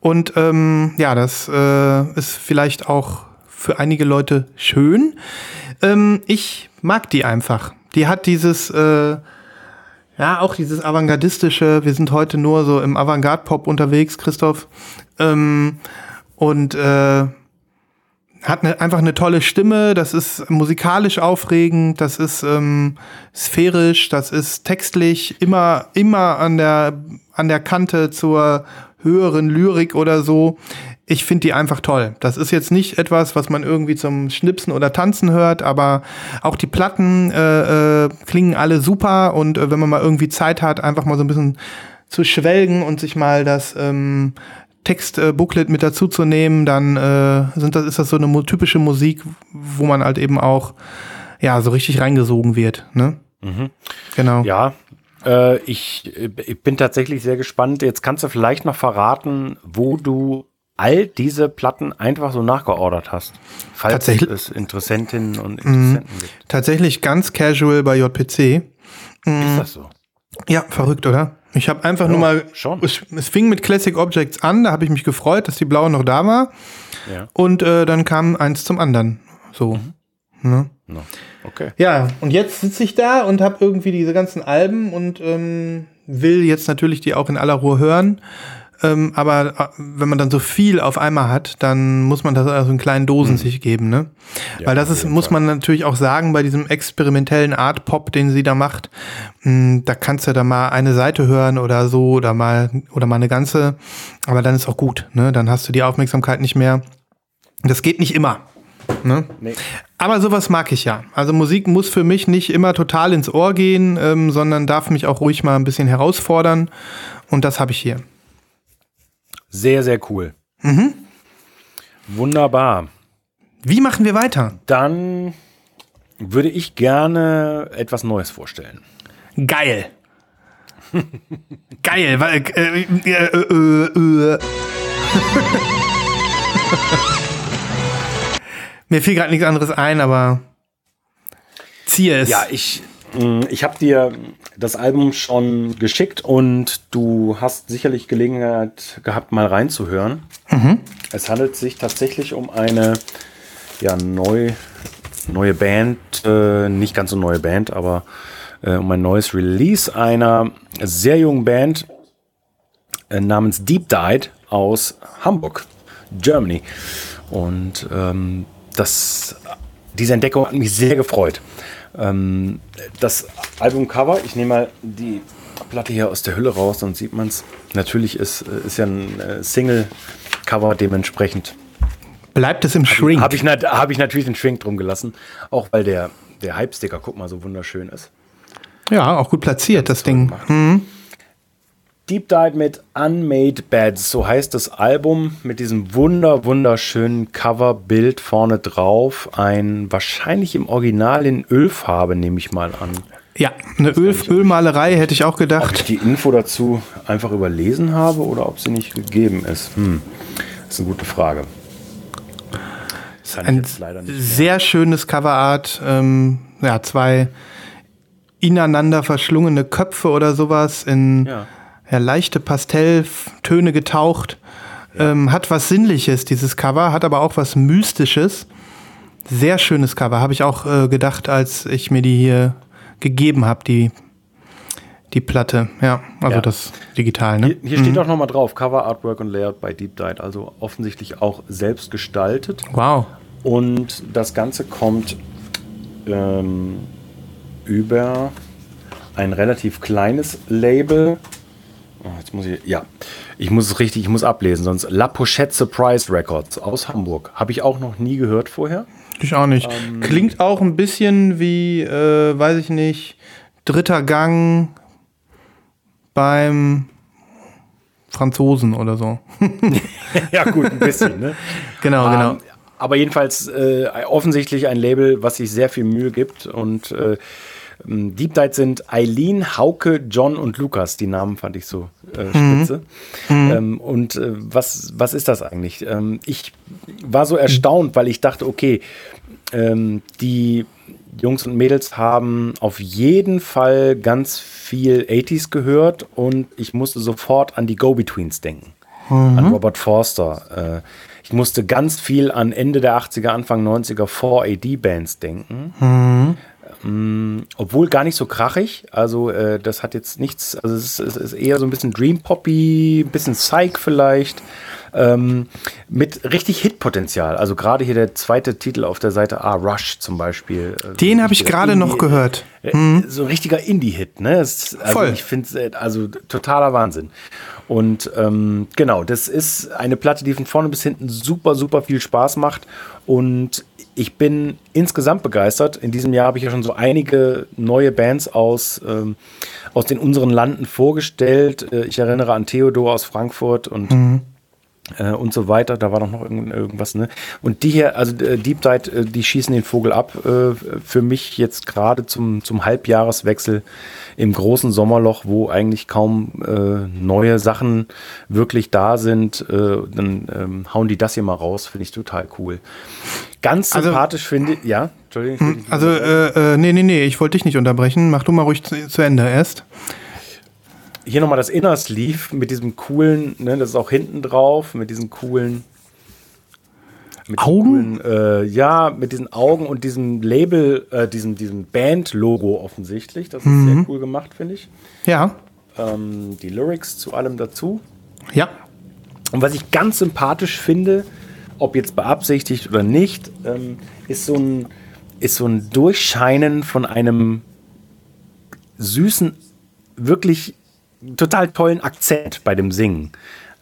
Und ähm, ja, das äh, ist vielleicht auch für einige Leute schön. Ähm, ich mag die einfach. Die hat dieses, äh, ja, auch dieses avantgardistische. Wir sind heute nur so im Avantgarde-Pop unterwegs, Christoph. Ähm, und äh, hat eine, einfach eine tolle Stimme, das ist musikalisch aufregend, das ist ähm, sphärisch, das ist textlich immer, immer an der, an der Kante zur höheren Lyrik oder so. Ich finde die einfach toll. Das ist jetzt nicht etwas, was man irgendwie zum Schnipsen oder Tanzen hört, aber auch die Platten äh, äh, klingen alle super und äh, wenn man mal irgendwie Zeit hat, einfach mal so ein bisschen zu schwelgen und sich mal das ähm, Textbooklet mit dazu zu nehmen, dann äh, sind das, ist das so eine typische Musik, wo man halt eben auch ja so richtig reingesogen wird. Ne? Mhm. Genau. Ja, äh, ich, ich bin tatsächlich sehr gespannt. Jetzt kannst du vielleicht noch verraten, wo du all diese Platten einfach so nachgeordert hast. Falls Tatsächlich. es Interessentinnen und Interessenten mhm. gibt. Tatsächlich ganz casual bei JPC. Mhm. Ist das so? Ja, verrückt, oder? Ich habe einfach ja, nur mal. Schon. Es, es, fing mit Classic Objects an, da habe ich mich gefreut, dass die blaue noch da war. Ja. Und äh, dann kam eins zum anderen. So. Mhm. Ne? No. Okay. Ja, und jetzt sitze ich da und habe irgendwie diese ganzen Alben und ähm, will jetzt natürlich die auch in aller Ruhe hören. Ähm, aber äh, wenn man dann so viel auf einmal hat, dann muss man das also in kleinen Dosen mhm. sich geben, ne? Ja, Weil das ist, muss man natürlich auch sagen, bei diesem experimentellen Art Pop, den sie da macht, mh, hm, da kannst du da mal eine Seite hören oder so oder mal oder mal eine ganze, aber dann ist auch gut, ne? Dann hast du die Aufmerksamkeit nicht mehr. Das geht nicht immer. Ne? Nee. Aber sowas mag ich ja. Also Musik muss für mich nicht immer total ins Ohr gehen, ähm, sondern darf mich auch ruhig mal ein bisschen herausfordern. Und das habe ich hier. Sehr, sehr cool. Mhm. Wunderbar. Wie machen wir weiter? Dann würde ich gerne etwas Neues vorstellen. Geil. Geil. Weil, äh, äh, äh, Mir fiel gerade nichts anderes ein, aber ziehe es. Ja, ich, ich habe dir das Album schon geschickt und du hast sicherlich Gelegenheit gehabt, mal reinzuhören. Mhm. Es handelt sich tatsächlich um eine ja, neu, neue Band, äh, nicht ganz so neue Band, aber äh, um ein neues Release einer sehr jungen Band äh, namens Deep Died aus Hamburg, Germany. Und ähm, das, diese Entdeckung hat mich sehr gefreut. Ähm, das Albumcover, ich nehme mal die Platte hier aus der Hülle raus, dann sieht man es. Natürlich ist, äh, ist ja ein äh, Single-Cover dementsprechend. Bleibt es im Shrink? Habe ich, hab ich natürlich den Shrink drum gelassen. Auch weil der, der Hype-Sticker, guck mal, so wunderschön ist. Ja, auch gut platziert, das Ding. Hm. Deep Dive mit Unmade Beds, so heißt das Album mit diesem wunder wunderschönen Coverbild vorne drauf. Ein wahrscheinlich im Original in Ölfarbe, nehme ich mal an. Ja, eine Öl Ölmalerei hätte ich auch gedacht. Ob ich die Info dazu einfach überlesen habe oder ob sie nicht gegeben ist. Hm, das ist eine gute Frage. Ein sehr schönes Coverart. Ähm, ja, zwei ineinander verschlungene Köpfe oder sowas in ja. Ja, leichte Pastelltöne getaucht. Ja. Ähm, hat was Sinnliches, dieses Cover, hat aber auch was Mystisches. Sehr schönes Cover, habe ich auch äh, gedacht, als ich mir die hier gegeben habe, die, die Platte. Ja, also ja. das digital. Ne? Hier, hier mhm. steht auch nochmal drauf: Cover, Artwork und Layout bei Deep Dive. Also offensichtlich auch selbst gestaltet. Wow. Und das Ganze kommt ähm, über ein relativ kleines Label. Oh, jetzt muss ich, ja, ich muss es richtig, ich muss ablesen, sonst La Pochette Surprise Records aus Hamburg. Habe ich auch noch nie gehört vorher. Ich auch nicht. Ähm, Klingt auch ein bisschen wie, äh, weiß ich nicht, dritter Gang beim Franzosen oder so. ja, gut, ein bisschen, ne? genau, genau. Ähm, aber jedenfalls äh, offensichtlich ein Label, was sich sehr viel Mühe gibt und äh, Deep Dive sind Eileen, Hauke, John und Lukas. Die Namen fand ich so äh, mhm. spitze. Mhm. Ähm, und äh, was, was ist das eigentlich? Ähm, ich war so erstaunt, weil ich dachte, okay, ähm, die Jungs und Mädels haben auf jeden Fall ganz viel 80s gehört und ich musste sofort an die Go-Betweens denken. Mhm. An Robert Forster. Äh, ich musste ganz viel an Ende der 80er, Anfang 90er 4AD-Bands denken. Mhm. Mm, obwohl gar nicht so krachig. Also äh, das hat jetzt nichts, also es ist, es ist, eher so ein bisschen Dream Poppy, ein bisschen Psych vielleicht. Ähm, mit richtig Hitpotenzial. Also gerade hier der zweite Titel auf der Seite A, Rush zum Beispiel. Äh, Den habe ich gerade noch gehört. Mhm. So ein richtiger Indie-Hit, ne? also Voll. Ich finde es also totaler Wahnsinn. Und ähm, genau, das ist eine Platte, die von vorne bis hinten super, super viel Spaß macht. Und ich bin insgesamt begeistert. In diesem Jahr habe ich ja schon so einige neue Bands aus, ähm, aus den unseren Landen vorgestellt. Äh, ich erinnere an Theodor aus Frankfurt und mhm. Äh, und so weiter. Da war doch noch irgend, irgendwas, ne? Und die hier, also äh, Deep Dive, äh, die schießen den Vogel ab. Äh, für mich jetzt gerade zum, zum Halbjahreswechsel im großen Sommerloch, wo eigentlich kaum äh, neue Sachen wirklich da sind, dann ähm, hauen die das hier mal raus. Finde ich total cool. Ganz also, sympathisch finde ich, ja, Entschuldigung. Hm, also, äh, äh, nee, nee, nee, ich wollte dich nicht unterbrechen. Mach du mal ruhig zu, zu Ende erst. Hier nochmal das Inner Sleeve mit diesem coolen, ne, das ist auch hinten drauf, mit diesen coolen. Mit Augen? Coolen, äh, ja, mit diesen Augen und diesem Label, äh, diesem, diesem Band-Logo offensichtlich. Das ist mhm. sehr cool gemacht, finde ich. Ja. Ähm, die Lyrics zu allem dazu. Ja. Und was ich ganz sympathisch finde, ob jetzt beabsichtigt oder nicht, ähm, ist, so ein, ist so ein Durchscheinen von einem süßen, wirklich total tollen Akzent bei dem Singen,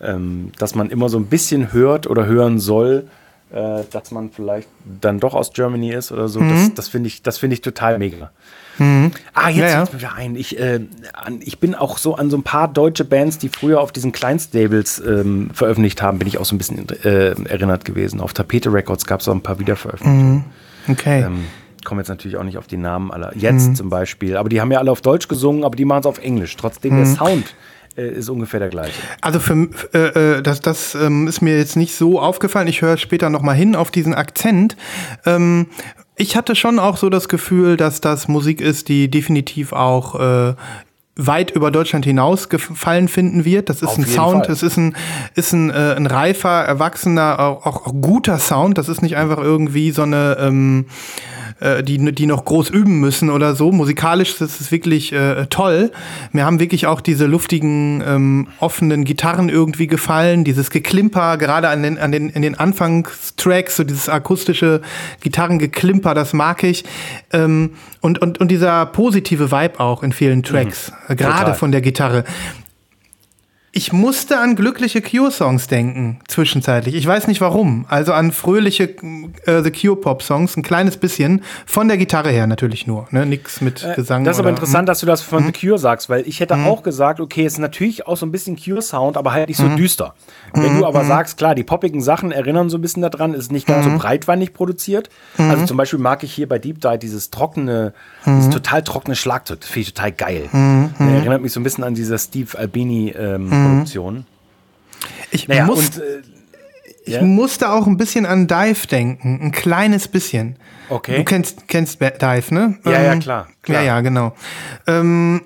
ähm, dass man immer so ein bisschen hört oder hören soll, äh, dass man vielleicht dann doch aus Germany ist oder so. Mhm. Das, das finde ich, find ich total mega. Mhm. Ah, jetzt ja, ja. wieder ein. Ich, äh, an, ich bin auch so an so ein paar deutsche Bands, die früher auf diesen Kleinstables ähm, veröffentlicht haben, bin ich auch so ein bisschen äh, erinnert gewesen. Auf Tapete Records gab es auch ein paar Wiederveröffentlichungen. Mhm. Okay. Ähm, komme jetzt natürlich auch nicht auf die Namen aller. Jetzt mhm. zum Beispiel. Aber die haben ja alle auf Deutsch gesungen, aber die machen es auf Englisch. Trotzdem der mhm. Sound äh, ist ungefähr der gleiche. Also für äh, äh, das, das ähm, ist mir jetzt nicht so aufgefallen. Ich höre später noch mal hin auf diesen Akzent. Ähm, ich hatte schon auch so das Gefühl, dass das Musik ist, die definitiv auch äh, weit über Deutschland hinaus gefallen finden wird. Das ist Auf ein Sound, das ist ein, ist ein, äh, ein reifer, erwachsener, auch, auch, guter Sound. Das ist nicht einfach irgendwie so eine ähm, äh, die, die noch groß üben müssen oder so. Musikalisch ist es wirklich äh, toll. Mir haben wirklich auch diese luftigen, ähm, offenen Gitarren irgendwie gefallen. Dieses Geklimper, gerade an den, an den, in den Anfangstracks, so dieses akustische Gitarrengeklimper, das mag ich. Ähm, und, und, und dieser positive Vibe auch in vielen Tracks, mhm. gerade von der Gitarre. Ich musste an glückliche Cure-Songs denken, zwischenzeitlich. Ich weiß nicht warum. Also an fröhliche äh, The Cure-Pop-Songs, ein kleines bisschen. Von der Gitarre her natürlich nur. Ne? Nix mit äh, Gesang. Das ist aber interessant, hm? dass du das von hm? The Cure sagst, weil ich hätte hm? auch gesagt, okay, es ist natürlich auch so ein bisschen Cure-Sound, aber halt nicht so hm? düster. Wenn du aber sagst, klar, die poppigen Sachen erinnern so ein bisschen daran, ist nicht ganz so breitwandig produziert. Also zum Beispiel mag ich hier bei Deep Dive dieses trockene, dieses total trockene Schlagzeug. Das finde ich total geil. Erinnert mich so ein bisschen an dieser Steve Albini ähm, Produktion. Ich, naja, muss, und, äh, ich ja? musste auch ein bisschen an Dive denken, ein kleines bisschen. Okay. Du kennst, kennst Dive, ne? Ja, ähm, ja, klar, klar. Ja, ja, genau. Ähm,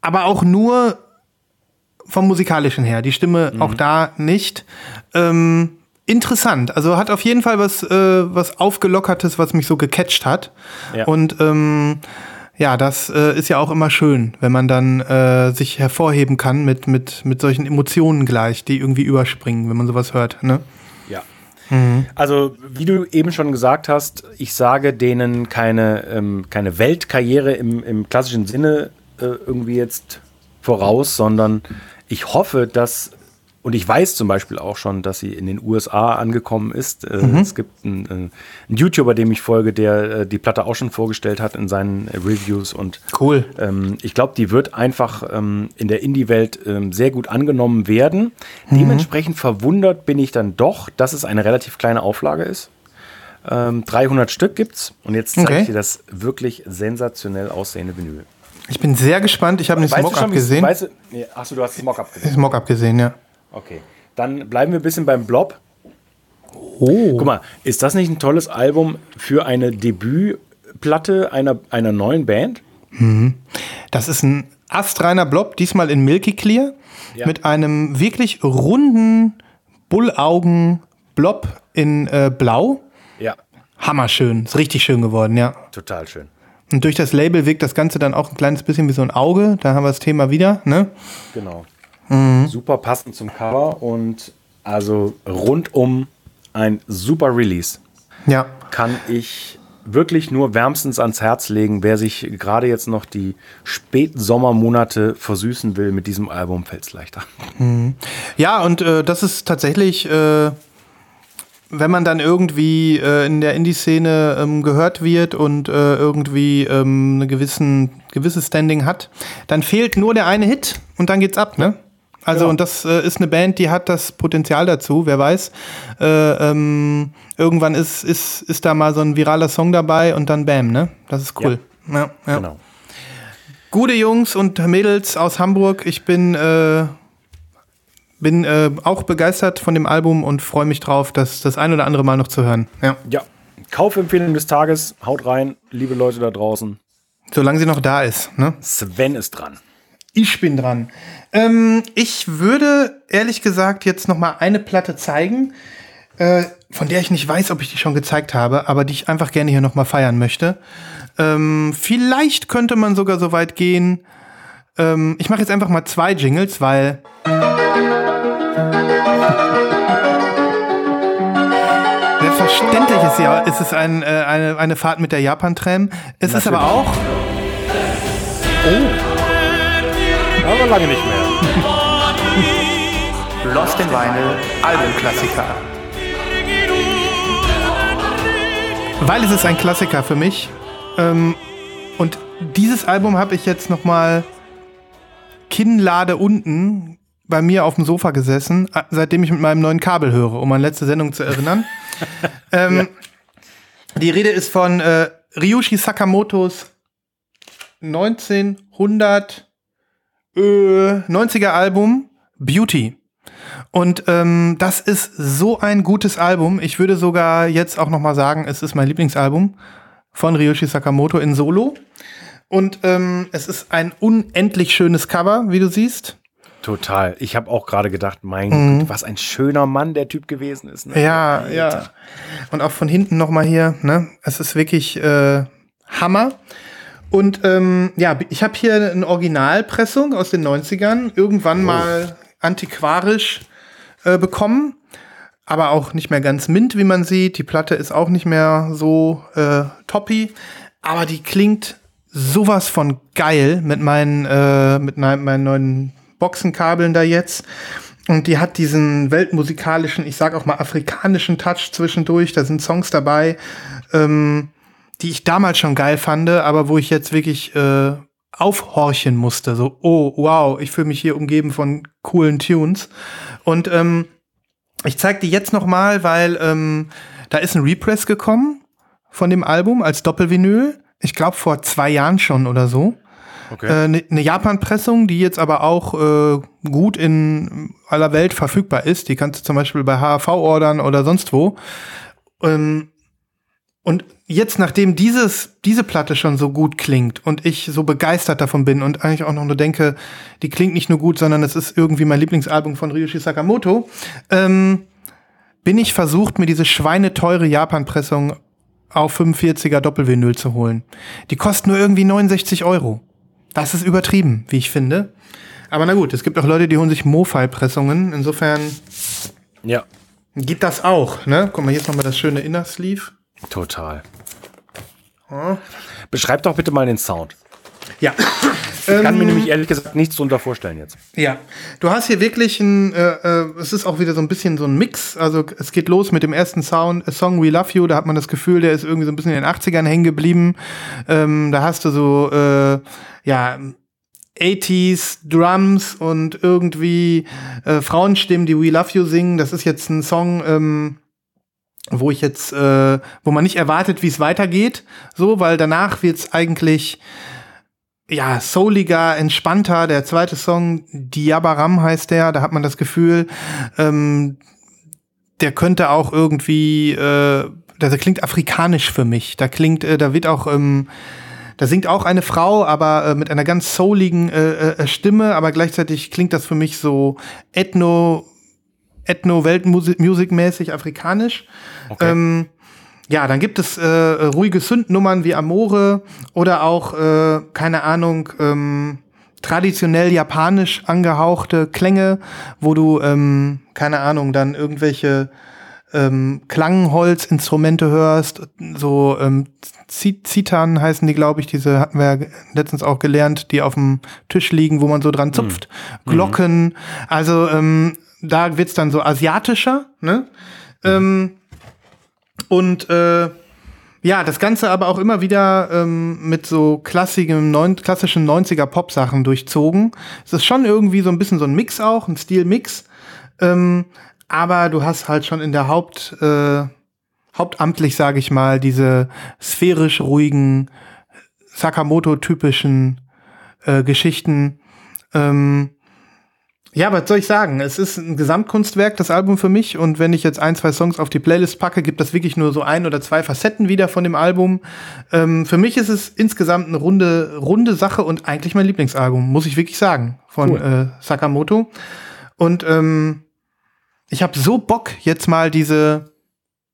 aber auch nur vom musikalischen her. Die Stimme mhm. auch da nicht. Ähm, interessant. Also hat auf jeden Fall was, äh, was aufgelockertes, was mich so gecatcht hat. Ja. Und ähm, ja, das äh, ist ja auch immer schön, wenn man dann äh, sich hervorheben kann mit, mit, mit solchen Emotionen gleich, die irgendwie überspringen, wenn man sowas hört. Ne? Ja. Mhm. Also, wie du eben schon gesagt hast, ich sage denen keine, ähm, keine Weltkarriere im, im klassischen Sinne äh, irgendwie jetzt voraus, sondern ich hoffe, dass und ich weiß zum Beispiel auch schon, dass sie in den USA angekommen ist. Äh, mhm. Es gibt einen, äh, einen, YouTuber, dem ich folge, der äh, die Platte auch schon vorgestellt hat in seinen Reviews. Und cool. Ähm, ich glaube, die wird einfach ähm, in der Indie-Welt ähm, sehr gut angenommen werden. Mhm. Dementsprechend verwundert bin ich dann doch, dass es eine relativ kleine Auflage ist. 300 ähm, Stück gibt's und jetzt zeige okay. ich dir das wirklich sensationell aussehende Vinyl. Ich bin sehr gespannt. Ich habe den Mock-up gesehen. Weißt du, achso, du hast das Mock-up gesehen. Das Mock-up gesehen, ja. Okay. Dann bleiben wir ein bisschen beim Blob. Oh. Guck mal, ist das nicht ein tolles Album für eine Debütplatte einer, einer neuen Band? Mhm. Das ist ein astreiner Blob, diesmal in Milky Clear, ja. mit einem wirklich runden Bullaugen-Blob in äh, Blau. Ja. Hammerschön, ist richtig schön geworden, ja. Total schön. Und durch das Label wirkt das Ganze dann auch ein kleines bisschen wie so ein Auge. Da haben wir das Thema wieder, ne? Genau. Mhm. Super passend zum Cover und also rundum ein super Release. Ja. Kann ich wirklich nur wärmstens ans Herz legen, wer sich gerade jetzt noch die späten Sommermonate versüßen will mit diesem Album, fällt es leichter. Mhm. Ja, und äh, das ist tatsächlich, äh, wenn man dann irgendwie äh, in der Indie-Szene ähm, gehört wird und äh, irgendwie ähm, eine gewissen, gewisses Standing hat, dann fehlt nur der eine Hit und dann geht's ab, ne? Also, ja. und das äh, ist eine Band, die hat das Potenzial dazu, wer weiß. Äh, ähm, irgendwann ist, ist, ist da mal so ein viraler Song dabei und dann Bam, ne? Das ist cool. Ja, ja. Genau. Gute Jungs und Mädels aus Hamburg. Ich bin, äh, bin äh, auch begeistert von dem Album und freue mich drauf, das das ein oder andere Mal noch zu hören. Ja. ja. Kaufempfehlung des Tages. Haut rein, liebe Leute da draußen. Solange sie noch da ist. Ne? Sven ist dran. Ich bin dran. Ähm, ich würde ehrlich gesagt jetzt noch mal eine Platte zeigen, äh, von der ich nicht weiß, ob ich die schon gezeigt habe, aber die ich einfach gerne hier noch mal feiern möchte. Ähm, vielleicht könnte man sogar so weit gehen. Ähm, ich mache jetzt einfach mal zwei Jingles, weil Selbstverständlich ist, ja, ist es ein, äh, eine, eine Fahrt mit der Japan-Tram. Es Natürlich. ist aber auch. Oh aber lange nicht mehr. Lost in Vinyl, Albumklassiker. Weil es ist ein Klassiker für mich. Ähm, und dieses Album habe ich jetzt noch mal Kinnlade unten bei mir auf dem Sofa gesessen, äh, seitdem ich mit meinem neuen Kabel höre, um an letzte Sendung zu erinnern. ähm, ja. Die Rede ist von äh, Ryushi Sakamotos 1900 äh, 90er Album Beauty. Und ähm, das ist so ein gutes Album. Ich würde sogar jetzt auch noch mal sagen, es ist mein Lieblingsalbum von Ryoshi Sakamoto in Solo. Und ähm, es ist ein unendlich schönes Cover, wie du siehst. Total. Ich habe auch gerade gedacht, mein mhm. Gott, was ein schöner Mann der Typ gewesen ist. Ne? Ja, Alter. ja. Und auch von hinten noch mal hier. Ne, es ist wirklich äh, Hammer. Und ähm, ja, ich habe hier eine Originalpressung aus den 90ern, irgendwann oh. mal antiquarisch äh, bekommen, aber auch nicht mehr ganz mint, wie man sieht. Die Platte ist auch nicht mehr so äh, toppy, aber die klingt sowas von geil mit meinen, äh, mit meinen neuen Boxenkabeln da jetzt. Und die hat diesen weltmusikalischen, ich sag auch mal afrikanischen Touch zwischendurch. Da sind Songs dabei, ähm, die ich damals schon geil fand, aber wo ich jetzt wirklich äh, aufhorchen musste. So, oh, wow, ich fühle mich hier umgeben von coolen Tunes. Und ähm, ich zeig die jetzt noch mal, weil ähm, da ist ein Repress gekommen von dem Album als Doppelvinyl. Ich glaube vor zwei Jahren schon oder so. Okay. Äh, ne, eine Japan-Pressung, die jetzt aber auch äh, gut in aller Welt verfügbar ist. Die kannst du zum Beispiel bei HAV ordern oder sonst wo. Ähm, und jetzt, nachdem dieses, diese Platte schon so gut klingt und ich so begeistert davon bin und eigentlich auch noch nur denke, die klingt nicht nur gut, sondern es ist irgendwie mein Lieblingsalbum von Ryushi Sakamoto, ähm, bin ich versucht, mir diese schweineteure Japan-Pressung auf 45er Doppelvinyl zu holen. Die kostet nur irgendwie 69 Euro. Das ist übertrieben, wie ich finde. Aber na gut, es gibt auch Leute, die holen sich Mofi-Pressungen. Insofern ja. gibt das auch. Ne? Guck mal, hier ist nochmal das schöne Inner Sleeve. Total. Hm. Beschreib doch bitte mal den Sound. Ja. Ich kann mir ähm, nämlich ehrlich gesagt nichts drunter vorstellen jetzt. Ja, du hast hier wirklich ein, äh, äh, es ist auch wieder so ein bisschen so ein Mix. Also es geht los mit dem ersten Sound, A Song We Love You. Da hat man das Gefühl, der ist irgendwie so ein bisschen in den 80ern hängen geblieben. Ähm, da hast du so, äh, ja, 80s Drums und irgendwie äh, Frauenstimmen, die We Love You singen. Das ist jetzt ein Song, ähm, wo ich jetzt, äh, wo man nicht erwartet, wie es weitergeht, so, weil danach wird's eigentlich ja, souliger, entspannter. Der zweite Song, Diabaram heißt der, da hat man das Gefühl, ähm, der könnte auch irgendwie, äh, der klingt afrikanisch für mich. Da klingt, äh, da wird auch, ähm, da singt auch eine Frau, aber äh, mit einer ganz souligen äh, äh, Stimme, aber gleichzeitig klingt das für mich so ethno, ethno-Weltmusik-mäßig afrikanisch. Okay. Ähm, ja, dann gibt es äh, ruhige Sündnummern wie Amore oder auch, äh, keine Ahnung, ähm, traditionell japanisch angehauchte Klänge, wo du, ähm, keine Ahnung, dann irgendwelche ähm, Klangholzinstrumente hörst, so ähm, Zitan heißen die, glaube ich, diese hatten wir letztens auch gelernt, die auf dem Tisch liegen, wo man so dran zupft. Mhm. Glocken, also ähm, da wird's dann so asiatischer, ne? Mhm. Ähm, und äh, ja, das Ganze aber auch immer wieder ähm, mit so klassischen, neun, klassischen 90er Pop-Sachen durchzogen. Es ist schon irgendwie so ein bisschen so ein Mix auch, ein Stilmix. Ähm, aber du hast halt schon in der Haupt, äh, hauptamtlich, sage ich mal, diese sphärisch ruhigen, Sakamoto-typischen äh, Geschichten. Ähm, ja, was soll ich sagen? Es ist ein Gesamtkunstwerk, das Album für mich. Und wenn ich jetzt ein, zwei Songs auf die Playlist packe, gibt das wirklich nur so ein oder zwei Facetten wieder von dem Album. Ähm, für mich ist es insgesamt eine runde, runde Sache und eigentlich mein Lieblingsalbum, muss ich wirklich sagen, von cool. äh, Sakamoto. Und ähm, ich habe so Bock, jetzt mal diese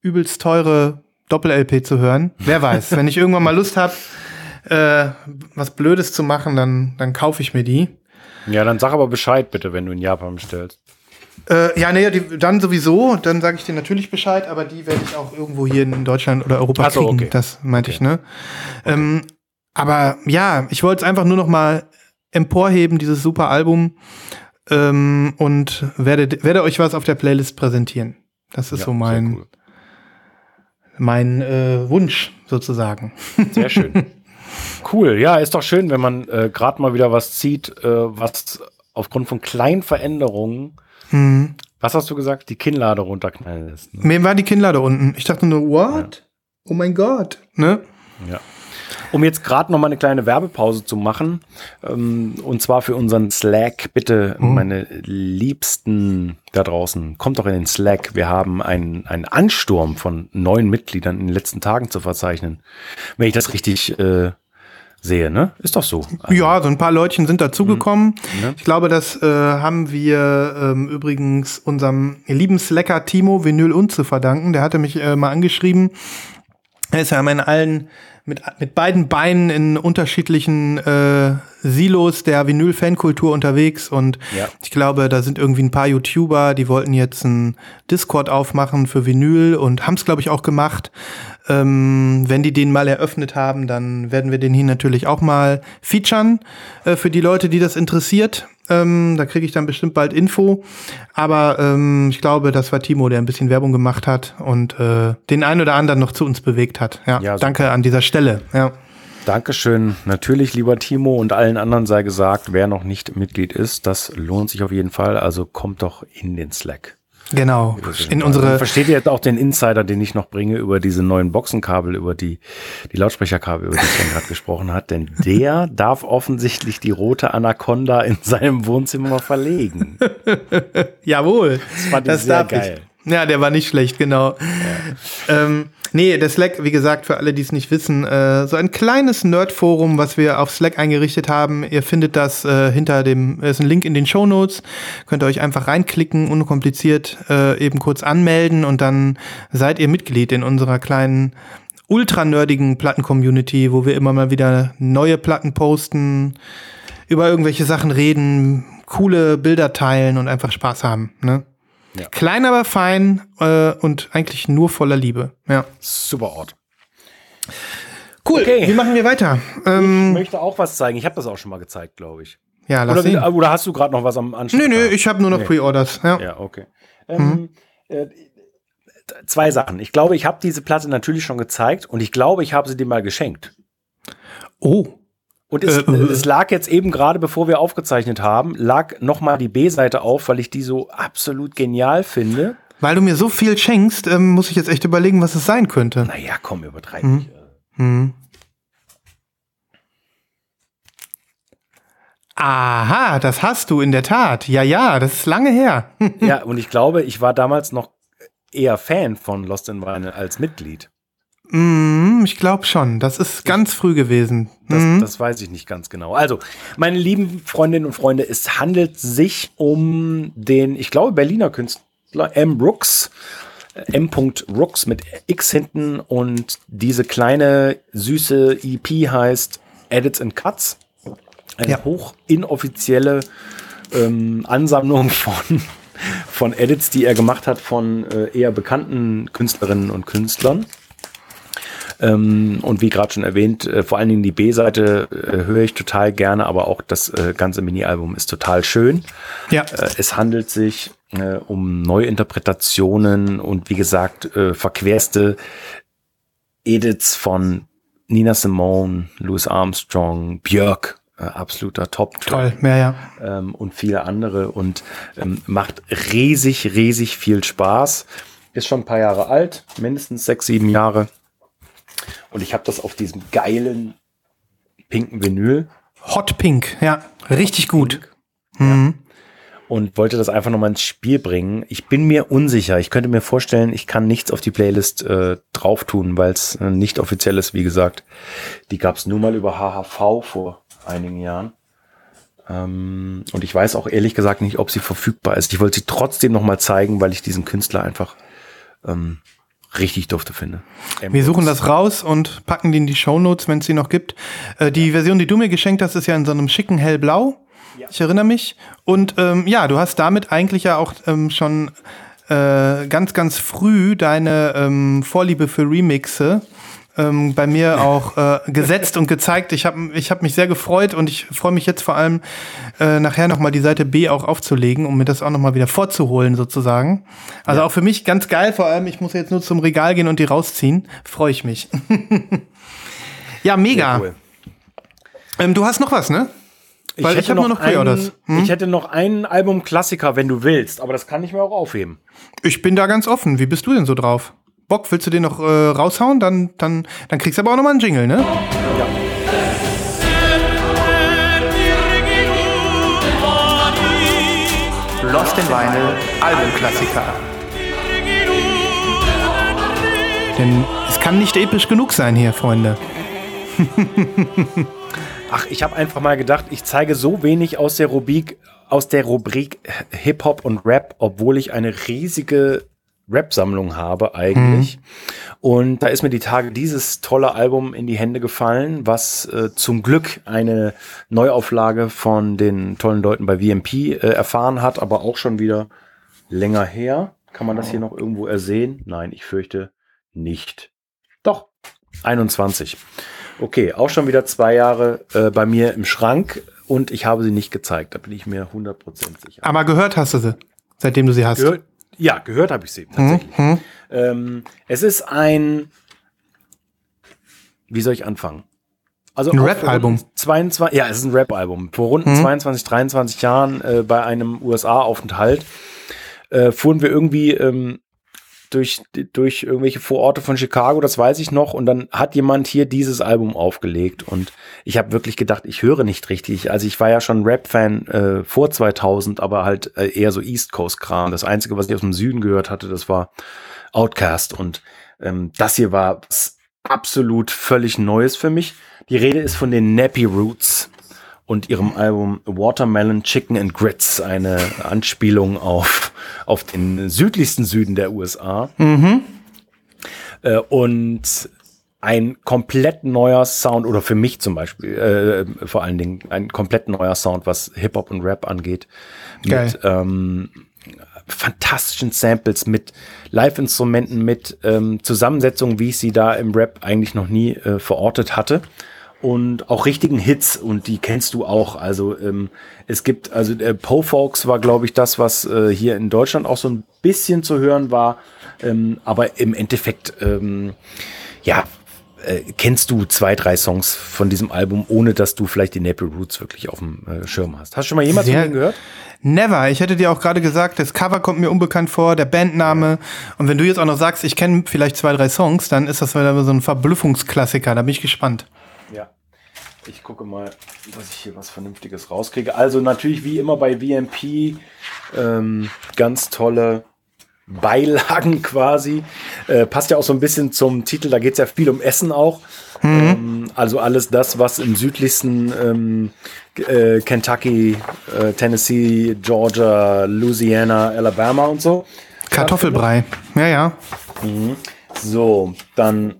übelst teure Doppel-LP zu hören. Wer weiß, wenn ich irgendwann mal Lust habe, äh, was Blödes zu machen, dann, dann kaufe ich mir die. Ja, dann sag aber Bescheid bitte, wenn du in Japan bestellst. Äh, ja, nee, die, dann sowieso, dann sage ich dir natürlich Bescheid, aber die werde ich auch irgendwo hier in Deutschland oder Europa so, kriegen. Okay. Das meinte okay. ich, ne? Okay. Ähm, aber ja, ich wollte es einfach nur noch mal emporheben, dieses super Album, ähm, und werde, werde euch was auf der Playlist präsentieren. Das ist ja, so mein, cool. mein äh, Wunsch sozusagen. Sehr schön. Cool, ja, ist doch schön, wenn man äh, gerade mal wieder was zieht, äh, was aufgrund von kleinen Veränderungen, mhm. was hast du gesagt, die Kinnlade runterknallen lässt. Ne? Mir war die Kinnlade unten. Ich dachte nur, what? Ja. Oh mein Gott, ne? Ja. Um jetzt gerade noch mal eine kleine Werbepause zu machen, ähm, und zwar für unseren Slack, bitte, mhm. meine Liebsten da draußen, kommt doch in den Slack. Wir haben einen, einen Ansturm von neuen Mitgliedern in den letzten Tagen zu verzeichnen. Wenn ich das richtig äh, sehe, ne? Ist doch so. Also. Ja, so ein paar Leutchen sind dazugekommen. Mhm. Ja. Ich glaube, das äh, haben wir ähm, übrigens unserem lieben Slacker Timo Vinyl und zu verdanken. Der hatte mich äh, mal angeschrieben. Er ist ja in allen mit, mit beiden Beinen in unterschiedlichen äh, Silos der Vinyl-Fankultur unterwegs und ja. ich glaube, da sind irgendwie ein paar YouTuber, die wollten jetzt ein Discord aufmachen für Vinyl und haben es, glaube ich, auch gemacht. Ähm, wenn die den mal eröffnet haben, dann werden wir den hier natürlich auch mal featuren äh, für die Leute, die das interessiert. Ähm, da kriege ich dann bestimmt bald Info. Aber ähm, ich glaube, das war Timo, der ein bisschen Werbung gemacht hat und äh, den einen oder anderen noch zu uns bewegt hat. Ja, ja danke an dieser Stelle. Ja. Dankeschön. Natürlich, lieber Timo und allen anderen sei gesagt, wer noch nicht Mitglied ist, das lohnt sich auf jeden Fall. Also kommt doch in den Slack. Genau. In unsere Versteht ihr jetzt auch den Insider, den ich noch bringe über diese neuen Boxenkabel, über die, die Lautsprecherkabel, über die ich gerade gesprochen hat? Denn der darf offensichtlich die rote Anaconda in seinem Wohnzimmer verlegen. Jawohl. Das fand ich das sehr geil. Ich. Ja, der war nicht schlecht, genau. Ja. Ähm, nee, der Slack, wie gesagt, für alle, die es nicht wissen, äh, so ein kleines Nerd-Forum, was wir auf Slack eingerichtet haben. Ihr findet das äh, hinter dem, ist ein Link in den Show Notes. Könnt ihr euch einfach reinklicken, unkompliziert äh, eben kurz anmelden und dann seid ihr Mitglied in unserer kleinen ultra-nerdigen Platten-Community, wo wir immer mal wieder neue Platten posten, über irgendwelche Sachen reden, coole Bilder teilen und einfach Spaß haben. Ne? Ja. Klein, aber fein äh, und eigentlich nur voller Liebe. Ja. Super Ort. Cool. Okay. Wie machen wir weiter? Ähm, ich möchte auch was zeigen. Ich habe das auch schon mal gezeigt, glaube ich. Ja, lass oder, sehen. oder hast du gerade noch was am Anschluss? Nö, nö, ich habe nur noch nee. Pre-Orders. Ja. ja, okay. Mhm. Ähm, äh, zwei Sachen. Ich glaube, ich habe diese Platte natürlich schon gezeigt und ich glaube, ich habe sie dir mal geschenkt. Oh. Und es, äh, es, lag jetzt eben gerade, bevor wir aufgezeichnet haben, lag nochmal die B-Seite auf, weil ich die so absolut genial finde. Weil du mir so viel schenkst, ähm, muss ich jetzt echt überlegen, was es sein könnte. Naja, komm, übertreib hm. nicht. Hm. Aha, das hast du in der Tat. Ja, ja, das ist lange her. ja, und ich glaube, ich war damals noch eher Fan von Lost in Vinyl als Mitglied. Mm, ich glaube schon. Das ist ganz früh gewesen. Das, mm. das, weiß ich nicht ganz genau. Also, meine lieben Freundinnen und Freunde, es handelt sich um den, ich glaube, Berliner Künstler M. Brooks. Äh, M. Rooks mit X hinten und diese kleine süße EP heißt Edits and Cuts. Eine ja. hoch inoffizielle ähm, Ansammlung von, von Edits, die er gemacht hat von äh, eher bekannten Künstlerinnen und Künstlern. Ähm, und wie gerade schon erwähnt, äh, vor allen Dingen die B-Seite äh, höre ich total gerne, aber auch das äh, ganze Mini-Album ist total schön. Ja. Äh, es handelt sich äh, um Neuinterpretationen und wie gesagt, äh, verquerste Edits von Nina Simone, Louis Armstrong, Björk, äh, absoluter Top. Toll, ja, ja. Ähm, und viele andere und ähm, macht riesig, riesig viel Spaß. Ist schon ein paar Jahre alt, mindestens sechs, sieben Jahre. Und ich habe das auf diesem geilen pinken Vinyl. Hot Pink, ja, richtig Hot gut. Mhm. Ja. Und wollte das einfach nochmal ins Spiel bringen. Ich bin mir unsicher. Ich könnte mir vorstellen, ich kann nichts auf die Playlist äh, drauf tun, weil es äh, nicht offiziell ist, wie gesagt. Die gab es nur mal über HHV vor einigen Jahren. Ähm, und ich weiß auch ehrlich gesagt nicht, ob sie verfügbar ist. Ich wollte sie trotzdem nochmal zeigen, weil ich diesen Künstler einfach ähm, richtig dufte finde. Wir suchen das raus und packen die in die Shownotes, wenn es die noch gibt. Äh, die ja. Version, die du mir geschenkt hast, ist ja in so einem schicken hellblau. Ja. Ich erinnere mich. Und ähm, ja, du hast damit eigentlich ja auch ähm, schon äh, ganz, ganz früh deine ähm, Vorliebe für Remixe ähm, bei mir auch äh, gesetzt und gezeigt. Ich habe ich hab mich sehr gefreut und ich freue mich jetzt vor allem äh, nachher nochmal die Seite B auch aufzulegen, um mir das auch nochmal wieder vorzuholen sozusagen. Also ja. auch für mich ganz geil, vor allem ich muss jetzt nur zum Regal gehen und die rausziehen. Freue ich mich. ja, mega. Cool. Ähm, du hast noch was, ne? Weil ich, ich habe nur noch Pre-Orders. Hm? Ich hätte noch einen Album-Klassiker, wenn du willst, aber das kann ich mir auch aufheben. Ich bin da ganz offen. Wie bist du denn so drauf? Bock, willst du den noch äh, raushauen? Dann, dann, dann kriegst du aber auch nochmal einen Jingle, ne? Ja. Lost in Vinyl, Albumklassiker. Denn es kann nicht episch genug sein hier, Freunde. Ach, ich habe einfach mal gedacht, ich zeige so wenig aus der Rubrik, aus der Rubrik Hip-Hop und Rap, obwohl ich eine riesige Rap-Sammlung habe eigentlich. Mhm. Und da ist mir die Tage dieses tolle Album in die Hände gefallen, was äh, zum Glück eine Neuauflage von den tollen Leuten bei VMP äh, erfahren hat, aber auch schon wieder länger her. Kann man das hier noch irgendwo ersehen? Nein, ich fürchte nicht. Doch, 21. Okay, auch schon wieder zwei Jahre äh, bei mir im Schrank und ich habe sie nicht gezeigt. Da bin ich mir 100% sicher. Aber gehört hast du sie, seitdem du sie hast. Gehört, ja, gehört habe ich sie tatsächlich. Hm, hm. Ähm, es ist ein, wie soll ich anfangen? Also ein Rap-Album. Ja, es ist ein Rap-Album. Vor rund hm. 22, 23 Jahren äh, bei einem USA-Aufenthalt äh, fuhren wir irgendwie ähm, durch, durch irgendwelche Vororte von Chicago, das weiß ich noch. Und dann hat jemand hier dieses Album aufgelegt. Und ich habe wirklich gedacht, ich höre nicht richtig. Also ich war ja schon Rap-Fan äh, vor 2000, aber halt äh, eher so East Coast-Kram. Das Einzige, was ich aus dem Süden gehört hatte, das war Outcast. Und ähm, das hier war absolut völlig Neues für mich. Die Rede ist von den Nappy Roots und ihrem Album Watermelon Chicken and Grits, eine Anspielung auf, auf den südlichsten Süden der USA. Mhm. Äh, und ein komplett neuer Sound, oder für mich zum Beispiel, äh, vor allen Dingen ein komplett neuer Sound, was Hip-Hop und Rap angeht. Geil. Mit ähm, fantastischen Samples, mit Live-Instrumenten, mit ähm, Zusammensetzungen, wie ich sie da im Rap eigentlich noch nie äh, verortet hatte und auch richtigen Hits und die kennst du auch. Also ähm, es gibt, also äh, Po Folks war, glaube ich, das, was äh, hier in Deutschland auch so ein bisschen zu hören war. Ähm, aber im Endeffekt, ähm, ja, äh, kennst du zwei, drei Songs von diesem Album, ohne dass du vielleicht die Naple Roots wirklich auf dem äh, Schirm hast. Hast du schon mal jemals von denen gehört? Never. Ich hätte dir auch gerade gesagt, das Cover kommt mir unbekannt vor, der Bandname. Und wenn du jetzt auch noch sagst, ich kenne vielleicht zwei, drei Songs, dann ist das wieder so ein Verblüffungsklassiker. Da bin ich gespannt. Ja. Ich gucke mal, dass ich hier was Vernünftiges rauskriege. Also natürlich wie immer bei VMP ähm, ganz tolle Beilagen quasi. Äh, passt ja auch so ein bisschen zum Titel, da geht es ja viel um Essen auch. Mhm. Ähm, also alles das, was im südlichsten ähm, äh, Kentucky, äh, Tennessee, Georgia, Louisiana, Alabama und so. Kartoffelbrei, ja, ja. Mhm. So, dann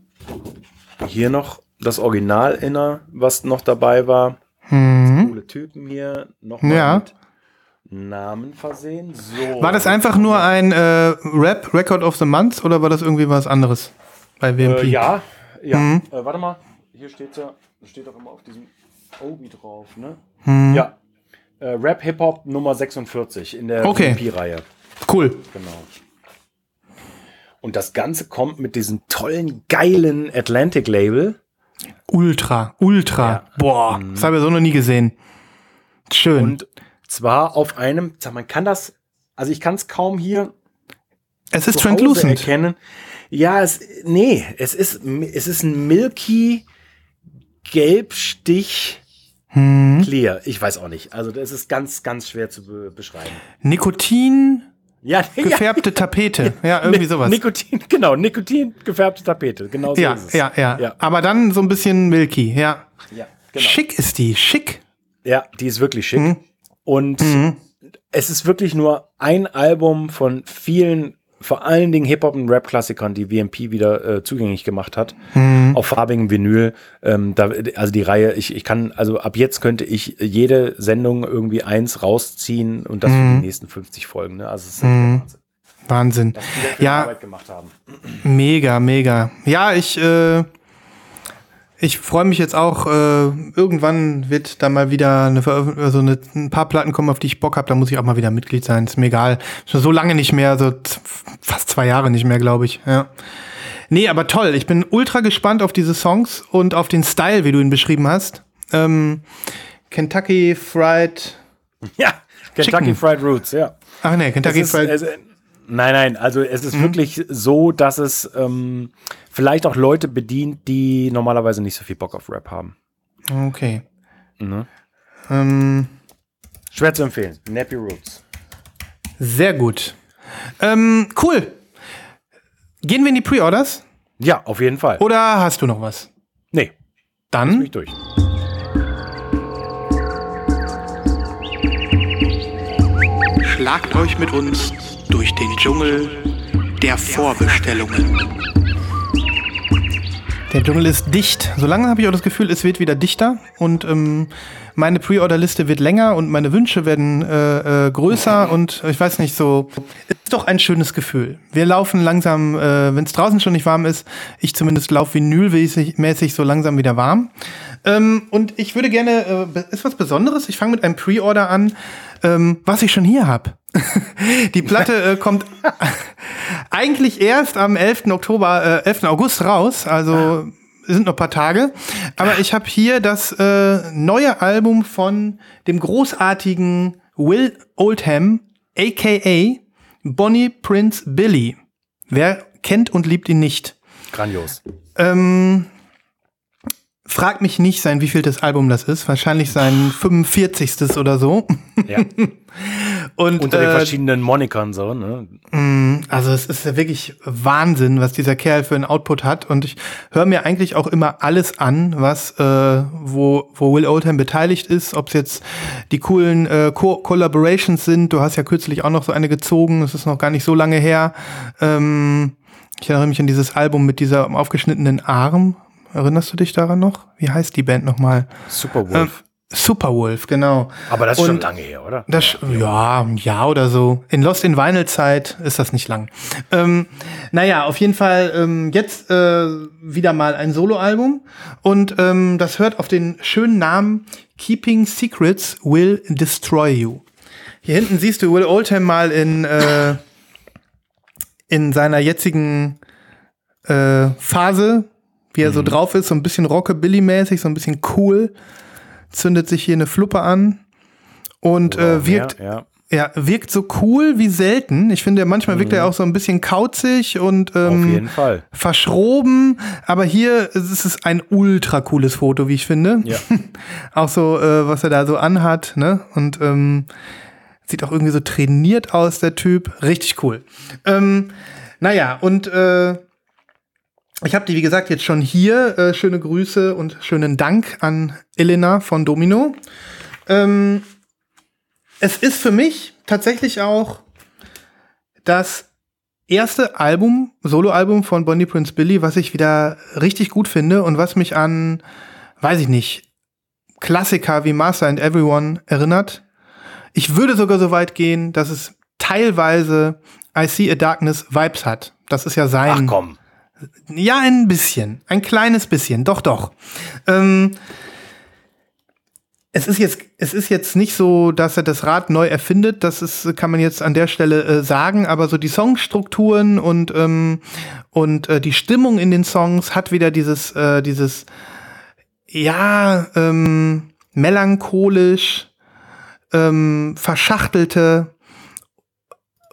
hier noch das Original inner, was noch dabei war. Mhm. Coole Typen hier. Nochmal ja. mit Namen versehen. So. War das einfach nur ein äh, Rap Record of the Month oder war das irgendwie was anderes bei WMP? Äh, ja, ja. Mhm. Äh, warte mal, hier steht ja, steht doch immer auf diesem Obi drauf, ne? Mhm. Ja. Äh, Rap Hip Hop Nummer 46 in der okay. WMP-Reihe. Cool. Genau. Und das Ganze kommt mit diesem tollen, geilen Atlantic-Label. Ultra, ultra. Ja. Boah, mhm. das habe ich so noch nie gesehen. Schön. Und zwar auf einem, man kann das, also ich kann es kaum hier. Es ist translucent. Erkennen. Ja, es, nee, es ist, es ist ein milky Gelbstich hm. clear. Ich weiß auch nicht. Also das ist ganz, ganz schwer zu be beschreiben. Nikotin ja, gefärbte ja. Tapete. Ja, irgendwie sowas. Nikotin, genau, Nikotin gefärbte Tapete. Genau so ja, ist es. Ja, ja, ja. Aber dann so ein bisschen milky, ja. Ja, genau. Schick ist die, schick. Ja, die ist wirklich schick. Mhm. Und mhm. es ist wirklich nur ein Album von vielen vor allen Dingen Hip-Hop- und Rap-Klassikern, die WMP wieder äh, zugänglich gemacht hat, mhm. auf farbigem Vinyl. Ähm, da, also die Reihe, ich, ich kann, also ab jetzt könnte ich jede Sendung irgendwie eins rausziehen und das mhm. für die mhm. nächsten 50 Folgen. Ne? Also es ist mhm. Wahnsinn. Wahnsinn. ja, mega, mega. Ja, ich äh, ich freue mich jetzt auch, äh, irgendwann wird da mal wieder eine also eine, ein paar Platten kommen, auf die ich Bock habe, da muss ich auch mal wieder Mitglied sein. Ist mir egal. Schon so lange nicht mehr, so fast zwei Jahre nicht mehr, glaube ich. Ja. Nee, aber toll. Ich bin ultra gespannt auf diese Songs und auf den Style, wie du ihn beschrieben hast. Ähm, Kentucky Fried. Ja, Kentucky Chicken. Fried Roots, ja. Ach nee, Kentucky ist, Fried. Nein, nein, also es ist mhm. wirklich so, dass es ähm, vielleicht auch Leute bedient, die normalerweise nicht so viel Bock auf Rap haben. Okay. Ne? Ähm. Schwer zu empfehlen. Nappy Roots. Sehr gut. Ähm, cool. Gehen wir in die Pre-Orders? Ja, auf jeden Fall. Oder hast du noch was? Nee, Dann mich durch. Schlagt euch mit uns durch den Dschungel der Vorbestellungen. Der Dschungel ist dicht. So lange habe ich auch das Gefühl, es wird wieder dichter und ähm, meine Pre-Order-Liste wird länger und meine Wünsche werden äh, äh, größer und ich weiß nicht so. Ist doch ein schönes Gefühl. Wir laufen langsam, äh, wenn es draußen schon nicht warm ist, ich zumindest laufe vinylmäßig so langsam wieder warm. Ähm, und ich würde gerne, äh, ist was Besonderes? Ich fange mit einem Pre-Order an, ähm, was ich schon hier habe. Die Platte äh, kommt eigentlich erst am 11. Oktober, äh, 11. August raus, also sind noch ein paar Tage. Aber ich habe hier das äh, neue Album von dem großartigen Will Oldham, aka Bonnie Prince Billy. Wer kennt und liebt ihn nicht? Grandios. Ähm, frag mich nicht sein, wie viel das Album das ist. Wahrscheinlich sein 45. oder so. Ja. Und Unter den äh, verschiedenen Monikern so, ne? also es ist ja wirklich Wahnsinn, was dieser Kerl für einen Output hat. Und ich höre mir eigentlich auch immer alles an, was äh, wo, wo Will Oldham beteiligt ist, ob es jetzt die coolen äh, Co Collaborations sind. Du hast ja kürzlich auch noch so eine gezogen, es ist noch gar nicht so lange her. Ähm, ich erinnere mich an dieses Album mit dieser aufgeschnittenen Arm. Erinnerst du dich daran noch? Wie heißt die Band nochmal? Superwolf. Ähm, Superwolf, genau. Aber das ist schon und- lange her, oder? Das, ja, ein Jahr oder so. In Lost in Vinyl Zeit ist das nicht lang. Ähm, naja, auf jeden Fall ähm, jetzt äh, wieder mal ein Soloalbum und ähm, das hört auf den schönen Namen Keeping Secrets Will Destroy You. Hier hinten siehst du Will Oldham mal in äh, in seiner jetzigen äh, Phase, wie er so drauf ist, so ein bisschen Rockabilly-mäßig, so ein bisschen cool. Zündet sich hier eine Fluppe an und Oder äh, wirkt mehr, ja. ja, wirkt so cool wie selten. Ich finde, manchmal wirkt er auch so ein bisschen kauzig und Mhm. Auf ähm, jeden Fall. verschroben. Aber hier ist es ein ultra cooles Foto, wie ich finde. Ja. auch so, äh, was er da so anhat, ne? Und ähm, sieht auch irgendwie so trainiert aus, der Typ. Richtig cool. Ähm, naja, und äh, ich habe die, wie gesagt, jetzt schon hier. Äh, schöne Grüße und schönen Dank an Elena von Domino. Ähm, es ist für mich tatsächlich auch das erste Album, Soloalbum von Bonnie Prince Billy, was ich wieder richtig gut finde und was mich an, weiß ich nicht, Klassiker wie Master and Everyone erinnert. Ich würde sogar so weit gehen, dass es teilweise I See a Darkness Vibes hat. Das ist ja sein. Ach komm. Ja, ein bisschen. Ein kleines bisschen. Doch, doch. Ähm, es ist jetzt, es ist jetzt nicht so, dass er das Rad neu erfindet. Das ist, kann man jetzt an der Stelle äh, sagen. Aber so die Songstrukturen und, ähm, und äh, die Stimmung in den Songs hat wieder dieses, äh, dieses, ja, ähm, melancholisch, ähm, verschachtelte,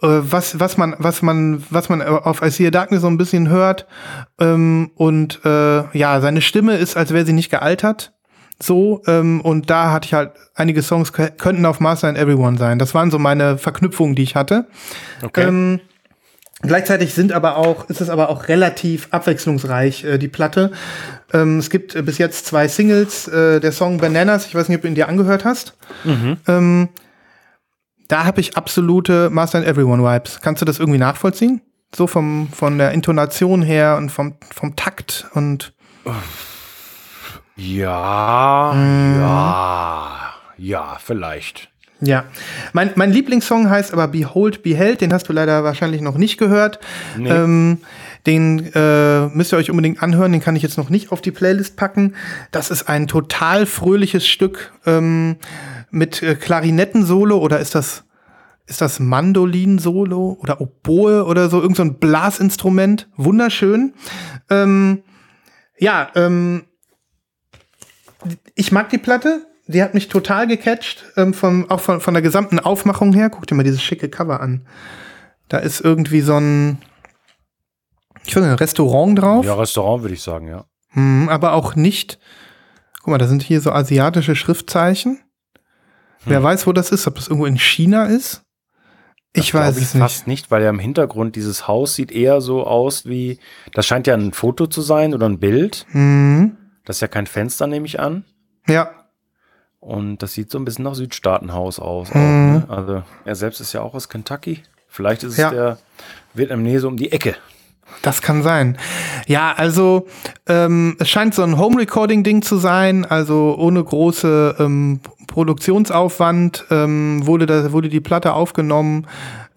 was, was man, was man, was man auf I See a Darkness so ein bisschen hört. Ähm, und äh, ja, seine Stimme ist, als wäre sie nicht gealtert. So, ähm, und da hatte ich halt, einige Songs könnten auf Master and Everyone sein. Das waren so meine Verknüpfungen, die ich hatte. Okay. Ähm, gleichzeitig sind aber auch, ist es aber auch relativ abwechslungsreich, äh, die Platte. Ähm, es gibt äh, bis jetzt zwei Singles, äh, der Song Bananas, ich weiß nicht, ob du ihn dir angehört hast. Ähm, da habe ich absolute Master and Everyone Vibes. Kannst du das irgendwie nachvollziehen? So vom, von der Intonation her und vom, vom Takt und ja, Mhm. ja, ja, vielleicht. ja. Mein, mein Lieblingssong heißt aber Behold, Beheld, den hast du leider wahrscheinlich noch nicht gehört. Nee. Ähm, den äh, müsst ihr euch unbedingt anhören, den kann ich jetzt noch nicht auf die Playlist packen. Das ist ein total fröhliches Stück ähm, mit äh, Klarinetten-Solo oder ist das, ist das Mandolin-Solo oder Oboe oder so, irgend so ein Blasinstrument. Wunderschön. Ähm, ja, ähm, ich mag die Platte. Die hat mich total gecatcht, ähm, vom, auch von, von der gesamten Aufmachung her. Guck dir mal dieses schicke Cover an. Da ist irgendwie so ein, ich weiß nicht, ein Restaurant drauf. Ja, Restaurant würde ich sagen, ja. Hm, aber auch nicht. Guck mal, da sind hier so asiatische Schriftzeichen. Wer weiß, wo das ist, ob das irgendwo in China ist. Das Ich weiß glaub es nicht. fast nicht, weil ja im Hintergrund dieses Haus sieht eher so aus wie, das scheint ja ein Foto zu sein oder ein Bild. Mhm. Das ist ja kein Fenster, nehme ich an. Ja, Und das sieht so ein bisschen nach Südstaatenhaus aus. Auch, Mhm. ne? Also er selbst ist ja auch aus Kentucky. Vielleicht ist es Ja. der Vietnamese um die Ecke. Das kann sein. Ja, also ähm, es scheint so ein Home-Recording-Ding zu sein, also ohne große ähm, Produktionsaufwand ähm, wurde, da, wurde die Platte aufgenommen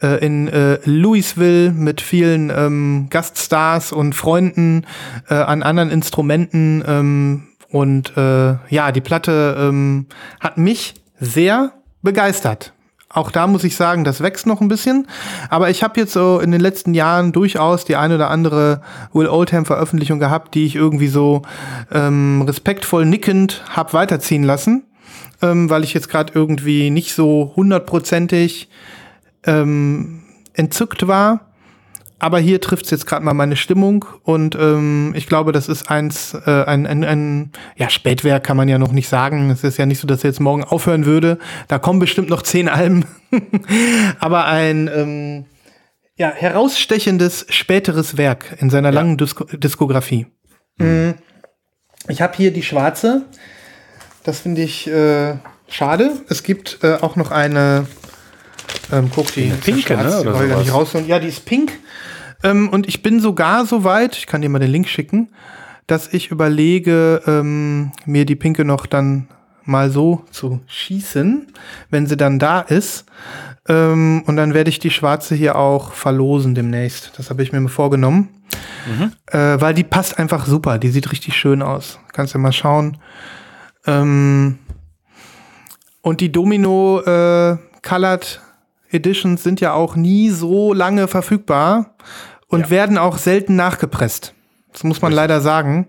äh, in äh, Louisville mit vielen ähm, Gaststars und Freunden äh, an anderen Instrumenten. Ähm, und äh, ja, die Platte ähm, hat mich sehr begeistert. Auch da muss ich sagen, das wächst noch ein bisschen. Aber ich habe jetzt so in den letzten Jahren durchaus die eine oder andere Will Oldham-Veröffentlichung gehabt, die ich irgendwie so ähm, respektvoll nickend hab weiterziehen lassen, ähm, weil ich jetzt gerade irgendwie nicht so hundertprozentig ähm, entzückt war. Aber hier trifft es jetzt gerade mal meine Stimmung und ähm, ich glaube, das ist eins, äh, ein, ein, ein, ja, Spätwerk kann man ja noch nicht sagen. Es ist ja nicht so, dass er jetzt morgen aufhören würde. Da kommen bestimmt noch zehn Alben. Aber ein ähm, ja, herausstechendes späteres Werk in seiner langen Disko Diskografie. Mhm. Ich habe hier die schwarze. Das finde ich äh, schade. Es gibt äh, auch noch eine. Ähm, guck, die ist pinke, schwarz, ne, die oder gar nicht sowas? rausholen. Ja, die ist pink. Ähm, und ich bin sogar so weit, ich kann dir mal den Link schicken, dass ich überlege, ähm, mir die pinke noch dann mal so zu schießen, wenn sie dann da ist. Ähm, und dann werde ich die schwarze hier auch verlosen demnächst. Das habe ich mir vorgenommen. Äh, weil die passt einfach super. Die sieht richtig schön aus. Kannst du mal schauen. Ähm, und die Domino äh, Colored Editions sind ja auch nie so lange verfügbar und Ja. werden auch selten nachgepresst. Das muss man leider sagen.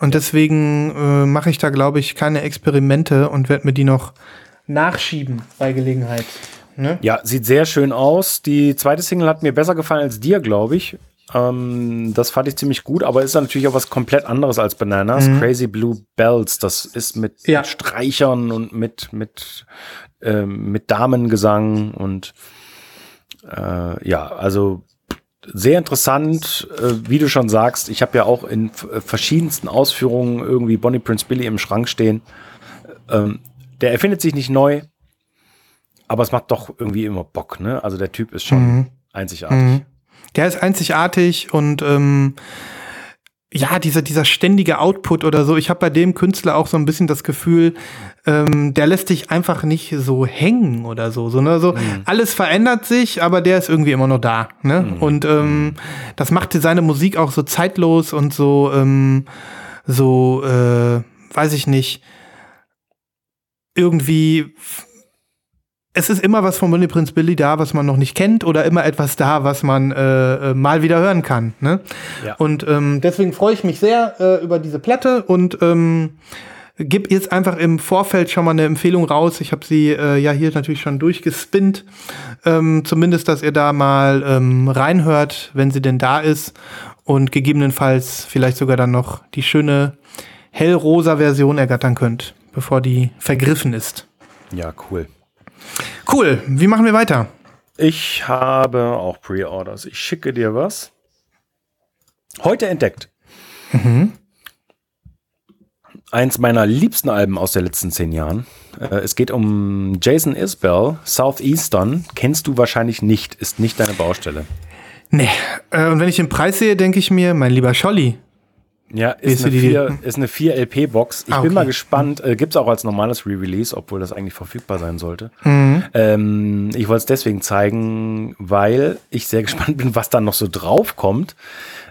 Und deswegen äh, mache ich da, glaube ich, keine Experimente und werde mir die noch nachschieben bei Gelegenheit. Ne? Ja, sieht sehr schön aus. Die zweite Single hat mir besser gefallen als dir, glaube ich. Ähm, das fand ich ziemlich gut, aber ist natürlich auch was komplett anderes als Bananas. Crazy Blue Bells, das ist mit, Ja. mit Streichern und mit, mit, ähm, mit Damengesang und äh, ja, also sehr interessant, äh, wie du schon sagst. Ich habe ja auch in äh, verschiedensten Ausführungen irgendwie Bonnie Prince Billy im Schrank stehen. Ähm, der erfindet sich nicht neu, aber es macht doch irgendwie immer Bock, ne? Also der Typ ist schon einzigartig. Mhm. Der ist einzigartig und ähm, ja, dieser, dieser ständige Output oder so. Ich habe bei dem Künstler auch so ein bisschen das Gefühl, ähm, der lässt dich einfach nicht so hängen oder so. so ne? so Alles verändert sich, aber der ist irgendwie immer noch da. Ne? Und ähm, das machte seine Musik auch so zeitlos und so, ähm, so, äh, weiß ich nicht, irgendwie es ist immer was von Bonnie Prince Billy da, was man noch nicht kennt, oder immer etwas da, was man äh, äh, mal wieder hören kann. Ne? Ja. Und ähm, deswegen freue ich mich sehr äh, über diese Platte und ähm, gib jetzt einfach im Vorfeld schon mal eine Empfehlung raus. Ich habe sie äh, ja hier natürlich schon durchgespinnt. Ähm, zumindest, dass ihr da mal ähm, reinhört, wenn sie denn da ist. Und gegebenenfalls vielleicht sogar dann noch die schöne hellrosa Version ergattern könnt, bevor die vergriffen ist. Ja, cool. Cool, wie machen wir weiter? Ich habe auch Pre-Orders. Ich schicke dir was. Heute entdeckt. Eins meiner liebsten Alben aus den letzten zehn Jahren. Äh, es geht um Jason Isbell, Southeastern. Kennst du wahrscheinlich nicht, ist nicht deine Baustelle. Nee, äh, und wenn ich den Preis sehe, denke ich mir, mein lieber Scholli. Ja, Ist ist eine, die- 4, ist eine 4 LP-Box. Ich Ah, bin okay. mal gespannt. Äh, Gibt es auch als normales Re-Release, obwohl das eigentlich verfügbar sein sollte. Mhm. Ähm, ich wollte es deswegen zeigen, weil ich sehr gespannt bin, was da noch so drauf kommt.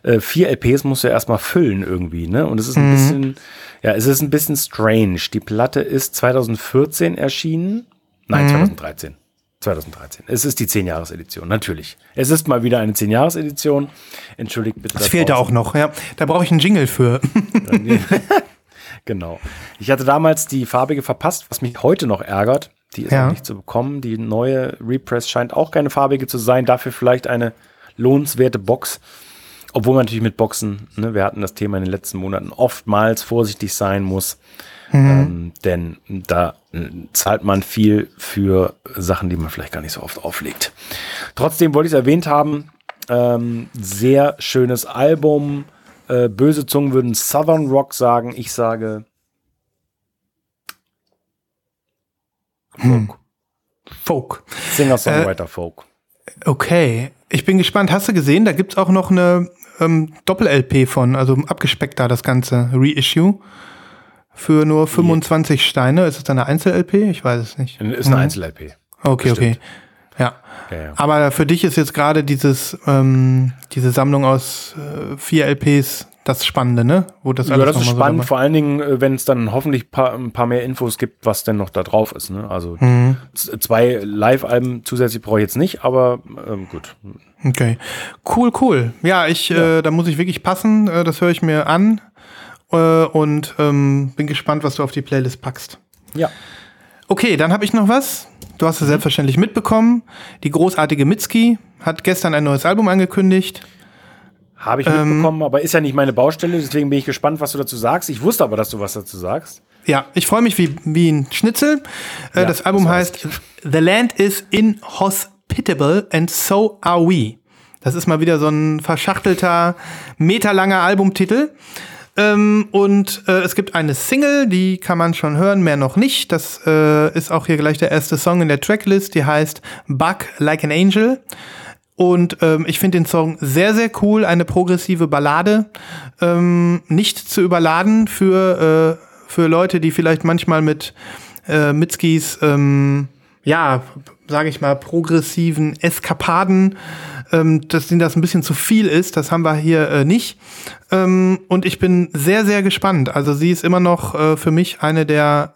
Äh, vier LPs musst du ja erstmal füllen irgendwie, ne? Und es ist ein Mhm. bisschen, ja, es ist ein bisschen strange. Die Platte ist 2014 erschienen. Nein, Mhm. 2013. 2013. Es ist die 10-Jahres-Edition, natürlich. Es ist mal wieder eine 10-Jahres-Edition. Entschuldigt bitte. Das fehlt da auch noch, ja. Da brauche ich einen Jingle für. Genau. Ich hatte damals die farbige verpasst, was mich heute noch ärgert. Die ist Ja. noch nicht zu bekommen. Die neue Repress scheint auch keine farbige zu sein. Dafür vielleicht eine lohnenswerte Box. Obwohl man natürlich mit Boxen, ne, wir hatten das Thema in den letzten Monaten, oftmals vorsichtig sein muss. Ähm, denn da äh, zahlt man viel für Sachen, die man vielleicht gar nicht so oft auflegt. Trotzdem wollte ich es erwähnt haben. Ähm, sehr schönes Album. Äh, böse Zungen würden Southern Rock sagen. Ich sage Folk. Folk. Singer-Songwriter Folk. Okay. Ich bin gespannt. Hast du gesehen, da gibt's auch noch eine ähm, Doppel-LP von, also abgespeckt da das ganze Reissue. Für nur 25 Steine. Ist es dann eine Einzel-LP? Ich weiß es nicht. Ist eine Einzel-LP. Okay, Bestimmt. okay. Ja. Ja, ja. Aber für dich ist jetzt gerade dieses, ähm, diese Sammlung aus äh, vier LPs das Spannende, ne? Wo das Ja, das ist so spannend, dabei- vor allen Dingen, äh, wenn es dann hoffentlich paar, ein paar mehr Infos gibt, was denn noch da drauf ist. Ne? Also Mhm. zwei Live-Alben zusätzlich brauche ich jetzt nicht, aber ähm, gut. Okay. Cool, cool. Ja, ich, Äh, da muss ich wirklich passen. Äh, das höre ich mir an. Äh, und ähm, bin gespannt, was du auf die Playlist packst. Ja. Okay, dann habe ich noch was. Du hast es selbstverständlich mitbekommen. Die großartige Mitski hat gestern ein neues Album angekündigt. Habe ich Ähm, mitbekommen, aber ist ja nicht meine Baustelle, deswegen bin ich gespannt, was du dazu sagst. Ich wusste aber, dass du was dazu sagst. Ja, ich freue mich wie, wie ein Schnitzel. Äh, Ja, das Album das heißt The Land is Inhospitable and So Are We. Das ist mal wieder so ein verschachtelter, meterlanger Albumtitel. Ähm, und äh, es gibt eine Single, die kann man schon hören, mehr noch nicht. Das äh, ist auch hier gleich der erste Song in der Tracklist. Die heißt Bug Like an Angel. Und ähm, ich finde den Song sehr, sehr cool. Eine progressive Ballade. Ähm, nicht zu überladen für, äh, für Leute, die vielleicht manchmal mit äh, Mitskis, ähm, ja, sage ich mal, progressiven Eskapaden, ähm, dass denen das ein bisschen zu viel ist. Das haben wir hier äh, nicht. Ähm, und ich bin sehr, sehr gespannt. Also sie ist immer noch äh, für mich eine der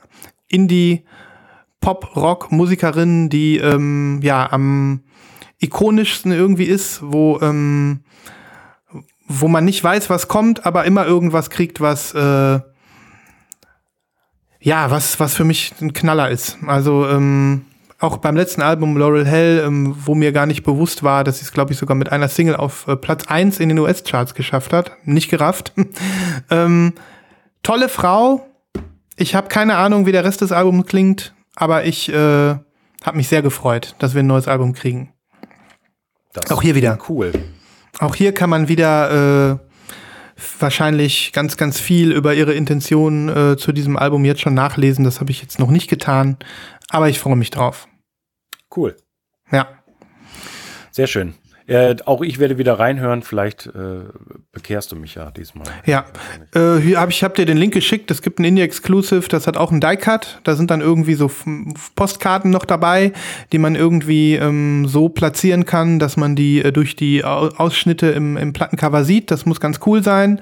Indie- Pop-Rock-Musikerinnen, die ähm, ja am ikonischsten irgendwie ist, wo ähm, wo man nicht weiß, was kommt, aber immer irgendwas kriegt, was äh, ja, was was für mich ein Knaller ist. Also ähm, auch beim letzten Album Laurel Hell, ähm, wo mir gar nicht bewusst war, dass sie es, glaube ich, sogar mit einer Single auf äh, Platz 1 in den US-Charts geschafft hat. Nicht gerafft. ähm, tolle Frau. Ich habe keine Ahnung, wie der Rest des Albums klingt, aber ich äh, habe mich sehr gefreut, dass wir ein neues Album kriegen. Das Auch hier wieder. Cool. Auch hier kann man wieder äh, wahrscheinlich ganz, ganz viel über ihre Intentionen äh, zu diesem Album jetzt schon nachlesen. Das habe ich jetzt noch nicht getan, aber ich freue mich drauf. Cool. Ja. Sehr schön. Äh, auch ich werde wieder reinhören. Vielleicht äh, bekehrst du mich ja diesmal. Ja, äh, hab ich habe dir den Link geschickt. Es gibt ein Indie Exclusive, das hat auch einen Die Cut. Da sind dann irgendwie so Postkarten noch dabei, die man irgendwie ähm, so platzieren kann, dass man die äh, durch die Au- Ausschnitte im, im Plattencover sieht. Das muss ganz cool sein.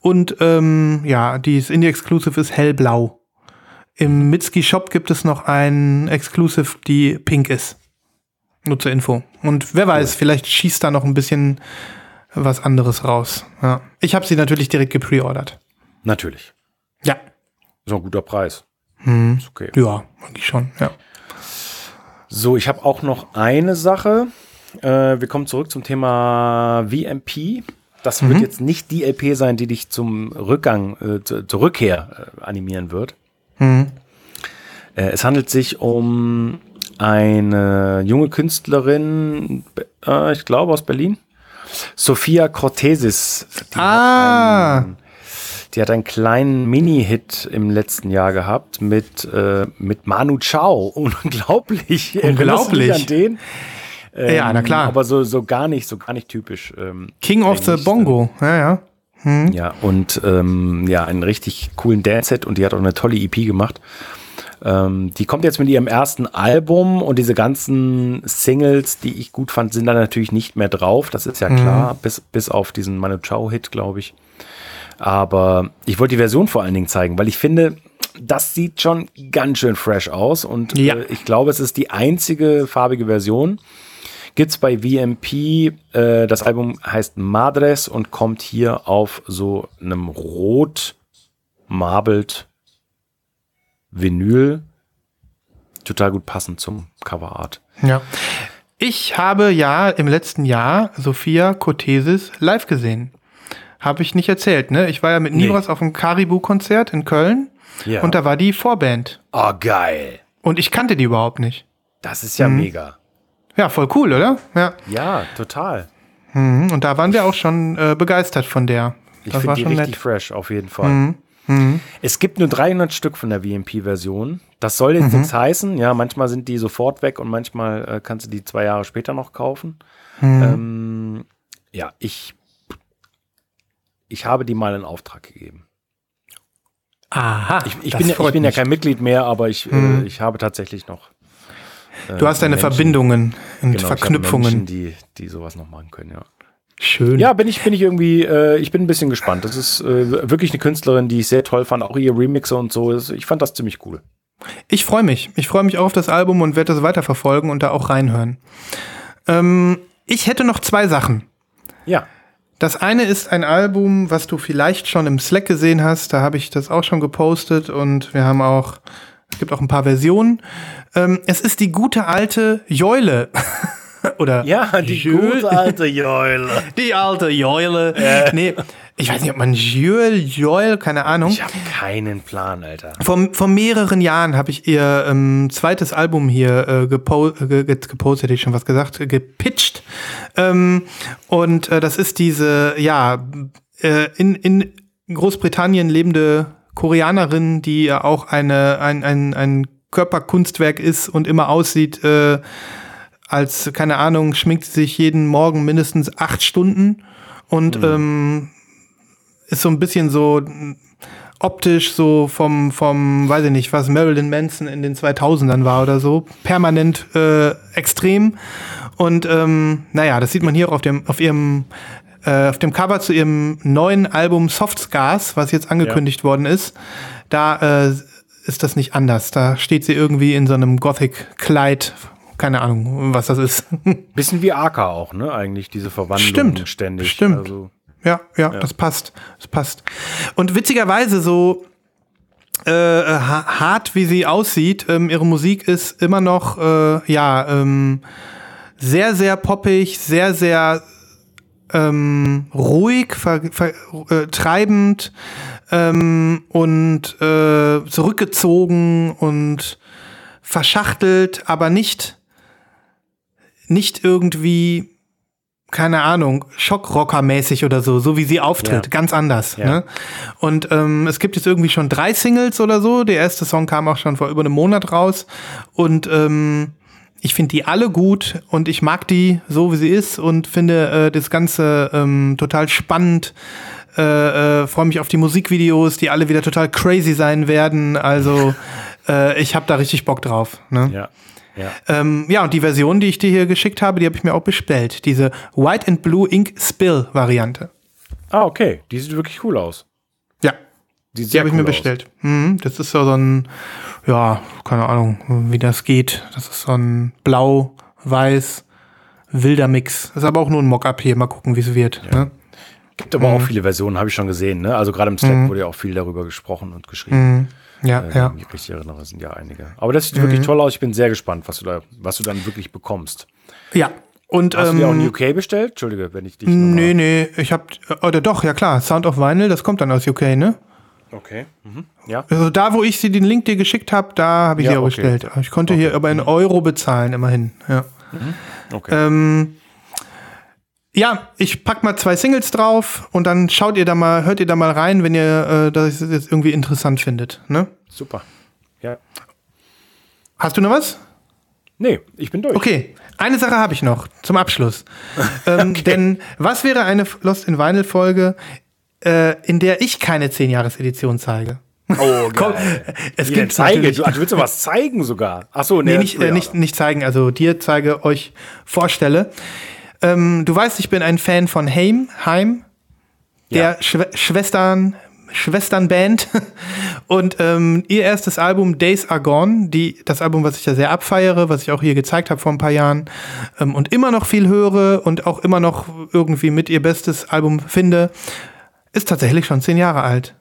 Und ähm, ja, dieses Indie Exclusive ist hellblau. Im Mitski Shop gibt es noch ein Exclusive, die pink ist. Nur zur Info. Und wer weiß, vielleicht schießt da noch ein bisschen was anderes raus. Ja. Ich habe sie natürlich direkt gepreordert. Natürlich. Ja. Ist auch ein guter Preis. Hm. Ist okay. Ja, eigentlich schon. Ja. So, ich habe auch noch eine Sache. Äh, wir kommen zurück zum Thema VMP. Das Mhm. wird jetzt nicht die LP sein, die dich zum Rückgang, äh, zu, zur Rückkehr äh, animieren wird. Mhm. Äh, es handelt sich um eine junge Künstlerin, äh, ich glaube aus Berlin, Sophia Cortesis. Die Ah. Hat einen, die hat einen kleinen Mini-Hit im letzten Jahr gehabt mit, äh, mit Manu Chao. Unglaublich. Unglaublich. an den? Ähm, Ja, na klar. Aber so, so gar nicht, so gar nicht typisch. Ähm, King of the Bongo. Ja, ja. Ja, und ähm, ja, einen richtig coolen Dance-Set und die hat auch eine tolle EP gemacht. Ähm, die kommt jetzt mit ihrem ersten Album und diese ganzen Singles, die ich gut fand, sind da natürlich nicht mehr drauf. Das ist ja klar, bis, bis auf diesen Manu Chao-Hit, glaube ich. Aber ich wollte die Version vor allen Dingen zeigen, weil ich finde, das sieht schon ganz schön fresh aus und Ja. äh, ich glaube, es ist die einzige farbige Version. Gibt's bei VMP, äh, das Album heißt Madres und kommt hier auf so einem rot marbelt Vinyl. Total gut passend zum Coverart. ja. Ich habe ja im letzten Jahr Sophia Kotesis live gesehen. Habe ich nicht erzählt, ne? Ich war ja mit Nee. Nibras auf einem Caribou-Konzert in Köln Ja. und da war die Vorband. Oh, geil. Und ich kannte die überhaupt nicht. Das ist ja mega. Ja, voll cool, oder? Ja. Ja, total. Mhm. Und da waren wir auch schon äh, begeistert von der. Ich finde war die schon richtig nett. fresh, auf jeden Fall. Es gibt nur 300 Stück von der VMP-Version. Das soll jetzt nichts heißen. Ja, manchmal sind die sofort weg und manchmal äh, kannst du die zwei Jahre später noch kaufen. Ähm, ja, ich, ich habe die mal in Auftrag gegeben. Aha. Ich, ich bin, ja, ich bin ja kein Mitglied mehr, aber ich, äh, ich habe tatsächlich noch. Äh, Du hast deine Menschen- Verbindungen und genau, ich habe Verknüpfungen. Menschen, die, die sowas noch machen können, ja. Schön. Ja, bin ich, bin ich irgendwie, äh, ich bin ein bisschen gespannt. Das ist äh, wirklich eine Künstlerin, die ich sehr toll fand. Auch ihr Remixer und so. Ich fand das ziemlich cool. Ich freue mich. Ich freue mich auch auf das Album und werde das weiterverfolgen und da auch reinhören. Ähm, ich hätte noch zwei Sachen. Ja. Das eine ist ein Album, was du vielleicht schon im Slack gesehen hast. Da habe ich das auch schon gepostet und wir haben auch, es gibt auch ein paar Versionen. Ähm, es ist die gute alte Joile. Oder Ja, die Jules- gute alte Joile. Die alte Joile. Nee, ich weiß nicht, ob man Jules, Joil, keine Ahnung. Ich habe keinen Plan, Alter. Vor, vor mehreren Jahren habe ich ihr ähm, zweites Album hier äh, gepo ge ge gepostet, hätte ich schon was gesagt, äh, gepitcht. Ähm, und äh, das ist diese, ja, äh, in, in Großbritannien lebende Koreanerin, die ja auch eine, ein, ein, ein Körperkunstwerk ist und immer aussieht, äh, als, keine Ahnung, schminkt sie sich jeden Morgen mindestens acht Stunden und ähm, ist so ein bisschen so mm, optisch so vom, vom, weiß ich nicht, was Marilyn Manson in den 2000ern war oder so, permanent äh, extrem. Und ähm, naja, das sieht man hier auch auf dem, auf ihrem, äh, auf dem Cover zu ihrem neuen Album Soft Scars, was jetzt angekündigt worden ist. Da äh, ist das nicht anders. Da steht sie irgendwie in so einem Gothic-Kleid. Keine Ahnung, was das ist. Bisschen wie Aka auch, ne? Eigentlich diese Verwandlung Stimmt, ständig. stimmt. Also, Ja, ja, das passt. Das passt. Und witzigerweise, so äh, ha- hart wie sie aussieht, ähm, ihre Musik ist immer noch, äh, ja, ähm, sehr, sehr poppig, sehr, sehr ähm, ruhig, ver, ver, äh, treibend ähm, und äh, zurückgezogen und verschachtelt, aber nicht, nicht irgendwie keine Ahnung, Schockrocker-mäßig oder so, so wie sie auftritt, Ja. ganz anders. Ja. Ne? Und ähm, es gibt jetzt irgendwie schon drei Singles oder so. Der erste Song kam auch schon vor über einem Monat raus. Und ähm, ich finde die alle gut und ich mag die so, wie sie ist und finde äh, das Ganze ähm, total spannend. Äh, äh, Freue mich auf die Musikvideos, die alle wieder total crazy sein werden. Also äh, ich habe da richtig Bock drauf. Ne? ja. Ja. Ähm, ja, und die Version, die ich dir hier geschickt habe, die habe ich mir auch bestellt. Diese White and Blue Ink Spill Variante. Ah, okay. Die sieht wirklich cool aus. Ja, Die, habe ich cool mir aus. bestellt. Mhm, das ist so so ein, ja, keine Ahnung, wie das geht. Das ist so ein blau, weiß, wilder Mix. Das ist aber auch nur ein Mockup hier. Mal gucken, wie es wird. Ne? Gibt aber Mhm. auch viele Versionen, habe ich schon gesehen. Ne? Also gerade im Slack wurde ja auch viel darüber gesprochen und geschrieben. Ja, Äh, Mhm. ja. Wenn ich mich richtig erinnere, sind ja einige. Aber das sieht wirklich toll aus. Ich bin sehr gespannt, was du da, was du dann wirklich bekommst. Ja. Und, Hast du dir auch in ähm, UK bestellt? Entschuldige, wenn ich dich nee, nee, ich hab, oder doch, ja klar, Sound of Vinyl, das kommt dann aus UK, ne? Okay. Mhm. Ja. Also da, wo ich sie den Link dir geschickt habe, da habe ich Ja, sie auch okay. bestellt. Ich konnte hier aber in Euro bezahlen, immerhin. Ja. Okay. Ähm, ja, ich pack mal zwei Singles drauf und dann schaut ihr da mal, hört ihr da mal rein, wenn ihr äh, das jetzt irgendwie interessant findet. Ne? Super. Ja. Hast du noch was? Nee, ich bin durch. Okay, eine Sache habe ich noch zum Abschluss. ähm, Denn was wäre eine Lost in Vinyl Folge, äh, in der ich keine 10-Jahres-Edition zeige? Oh, Komm, es gibt zeige? Du, du willst doch was zeigen sogar. Ach so, Nee, nicht, äh, nicht, nicht zeigen, also dir zeige, euch vorstelle. Ähm, du weißt, ich bin ein Fan von Heim, Heim, der Schwe Schwestern, Schwesternband. Und ähm, ihr erstes Album Days Are Gone, die, das Album, was ich ja sehr abfeiere, was ich auch hier gezeigt habe vor ein paar Jahren ähm, und immer noch viel höre und auch immer noch irgendwie mit ihr bestes Album finde, ist tatsächlich schon zehn Jahre alt.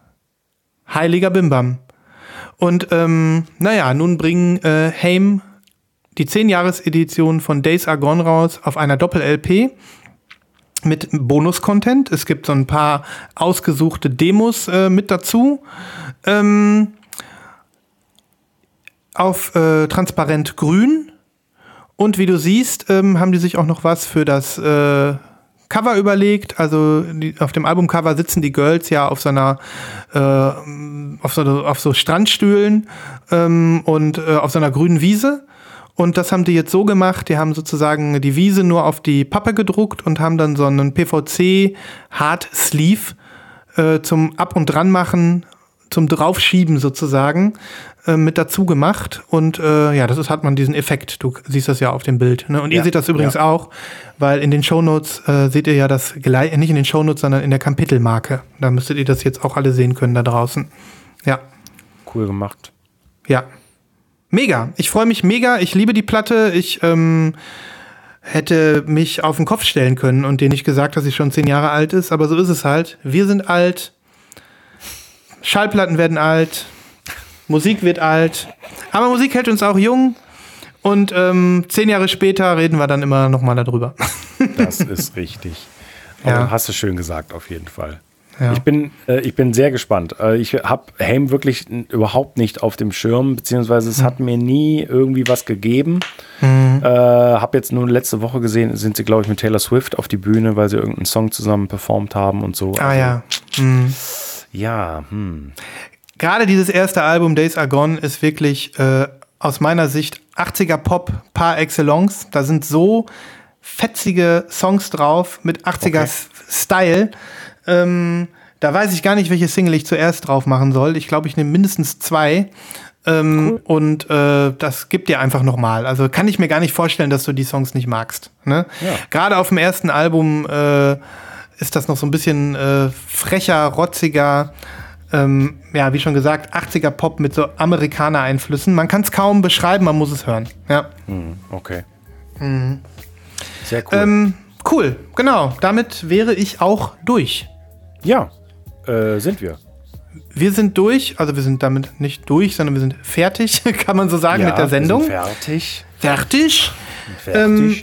Heiliger Bimbam. Und ähm, naja, nun bringen äh, Haim die 10-Jahres-Edition von Days Are Gone raus auf einer Doppel-LP mit Bonus-Content. Es gibt so ein paar ausgesuchte Demos äh, mit dazu. Ähm, auf äh, transparent grün Und wie du siehst, ähm, haben die sich auch noch was für das äh, Cover überlegt. Also die, auf dem Albumcover sitzen die Girls ja auf so einer äh, auf, so, auf so Strandstühlen ähm, und äh, auf so einer grünen Wiese. Und das haben die jetzt so gemacht, die haben sozusagen die Wiese nur auf die Pappe gedruckt und haben dann so einen PVC Hard Sleeve äh, zum Ab- und Dranmachen, zum Draufschieben sozusagen äh, mit dazu gemacht. Und äh, ja, das ist, hat man diesen Effekt. Du siehst das ja auf dem Bild. Ne? Und ja, ihr seht das übrigens ja. auch, weil in den Shownotes äh, seht ihr ja das gleich, nicht in den Shownotes, sondern in der Kapitelmarke. Da müsstet ihr das jetzt auch alle sehen können da draußen. Ja. Cool gemacht. Ja. Mega. Ich freue mich mega. Ich liebe die Platte. Ich ähm, hätte mich auf den Kopf stellen können und dir nicht gesagt, dass sie schon zehn Jahre alt ist. Aber so ist es halt. Wir sind alt. Schallplatten werden alt. Musik wird alt. Aber Musik hält uns auch jung. Und ähm, zehn Jahre später reden wir dann immer noch mal darüber. Das ist richtig. ja. Hast du schön gesagt, auf jeden Fall. Ja. Ich, bin, äh, ich bin sehr gespannt. Äh, ich habe Haim wirklich überhaupt nicht auf dem Schirm, beziehungsweise es mhm. hat mir nie irgendwie was gegeben. Mhm. Äh, habe jetzt nur letzte Woche gesehen, sind sie, glaube ich, mit Taylor Swift auf die Bühne, weil sie irgendeinen Song zusammen performt haben und so. Ah also, ja. Mhm. Ja, hm. Gerade dieses erste Album, Days Are Gone, ist wirklich äh, aus meiner Sicht 80er Pop par excellence. Da sind so fetzige Songs drauf mit 80er okay. Style. Ähm, da weiß ich gar nicht, welche Single ich zuerst drauf machen soll. Ich glaube, ich nehme mindestens zwei. Ähm, cool. Und äh, das gibt dir einfach nochmal. Also kann ich mir gar nicht vorstellen, dass du die Songs nicht magst. Ne? Ja. Gerade auf dem ersten Album äh, ist das noch so ein bisschen äh, frecher, rotziger. Ähm, ja, wie schon gesagt, 80er Pop mit so Amerikaner-Einflüssen. Man kann es kaum beschreiben, man muss es hören. Ja. Hm, okay. Mhm. Sehr cool. Ähm, cool, genau. Damit wäre ich auch durch. Ja, äh, sind wir. Wir sind durch, also wir sind damit nicht durch, sondern wir sind fertig, kann man so sagen, ja, mit der Sendung. Wir sind fertig. Fertig. Fertig. Ähm,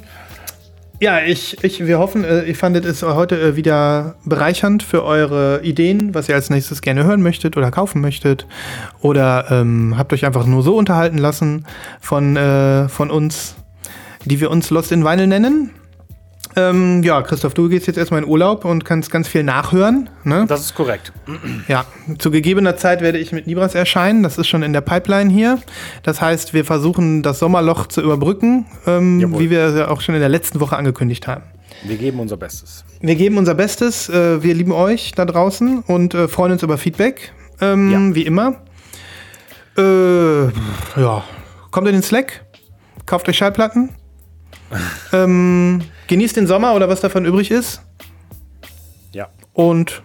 ja, ich, ich, wir hoffen, äh, ihr fandet es heute äh, wieder bereichernd für eure Ideen, was ihr als nächstes gerne hören möchtet oder kaufen möchtet. Oder ähm, habt euch einfach nur so unterhalten lassen von, äh, von uns, die wir uns Lost in Vinyl nennen. Ähm, ja, Christoph, du gehst jetzt erstmal in Urlaub und kannst ganz viel nachhören. Ne? Das ist korrekt. Ja, zu gegebener Zeit werde ich mit Nibras erscheinen. Das ist schon in der Pipeline hier. Das heißt, wir versuchen das Sommerloch zu überbrücken, ähm, wie wir ja auch schon in der letzten Woche angekündigt haben. Wir geben unser Bestes. Wir geben unser Bestes. Äh, wir lieben euch da draußen und äh, freuen uns über Feedback. Ähm, ja. Wie immer. Äh, ja, kommt in den Slack, kauft euch Schallplatten. ähm, genießt den Sommer oder was davon übrig ist. Ja. Und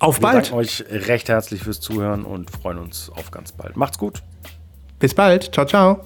auf Wir bald. Wir euch recht herzlich fürs Zuhören und freuen uns auf ganz bald. Macht's gut. Bis bald. Ciao, ciao.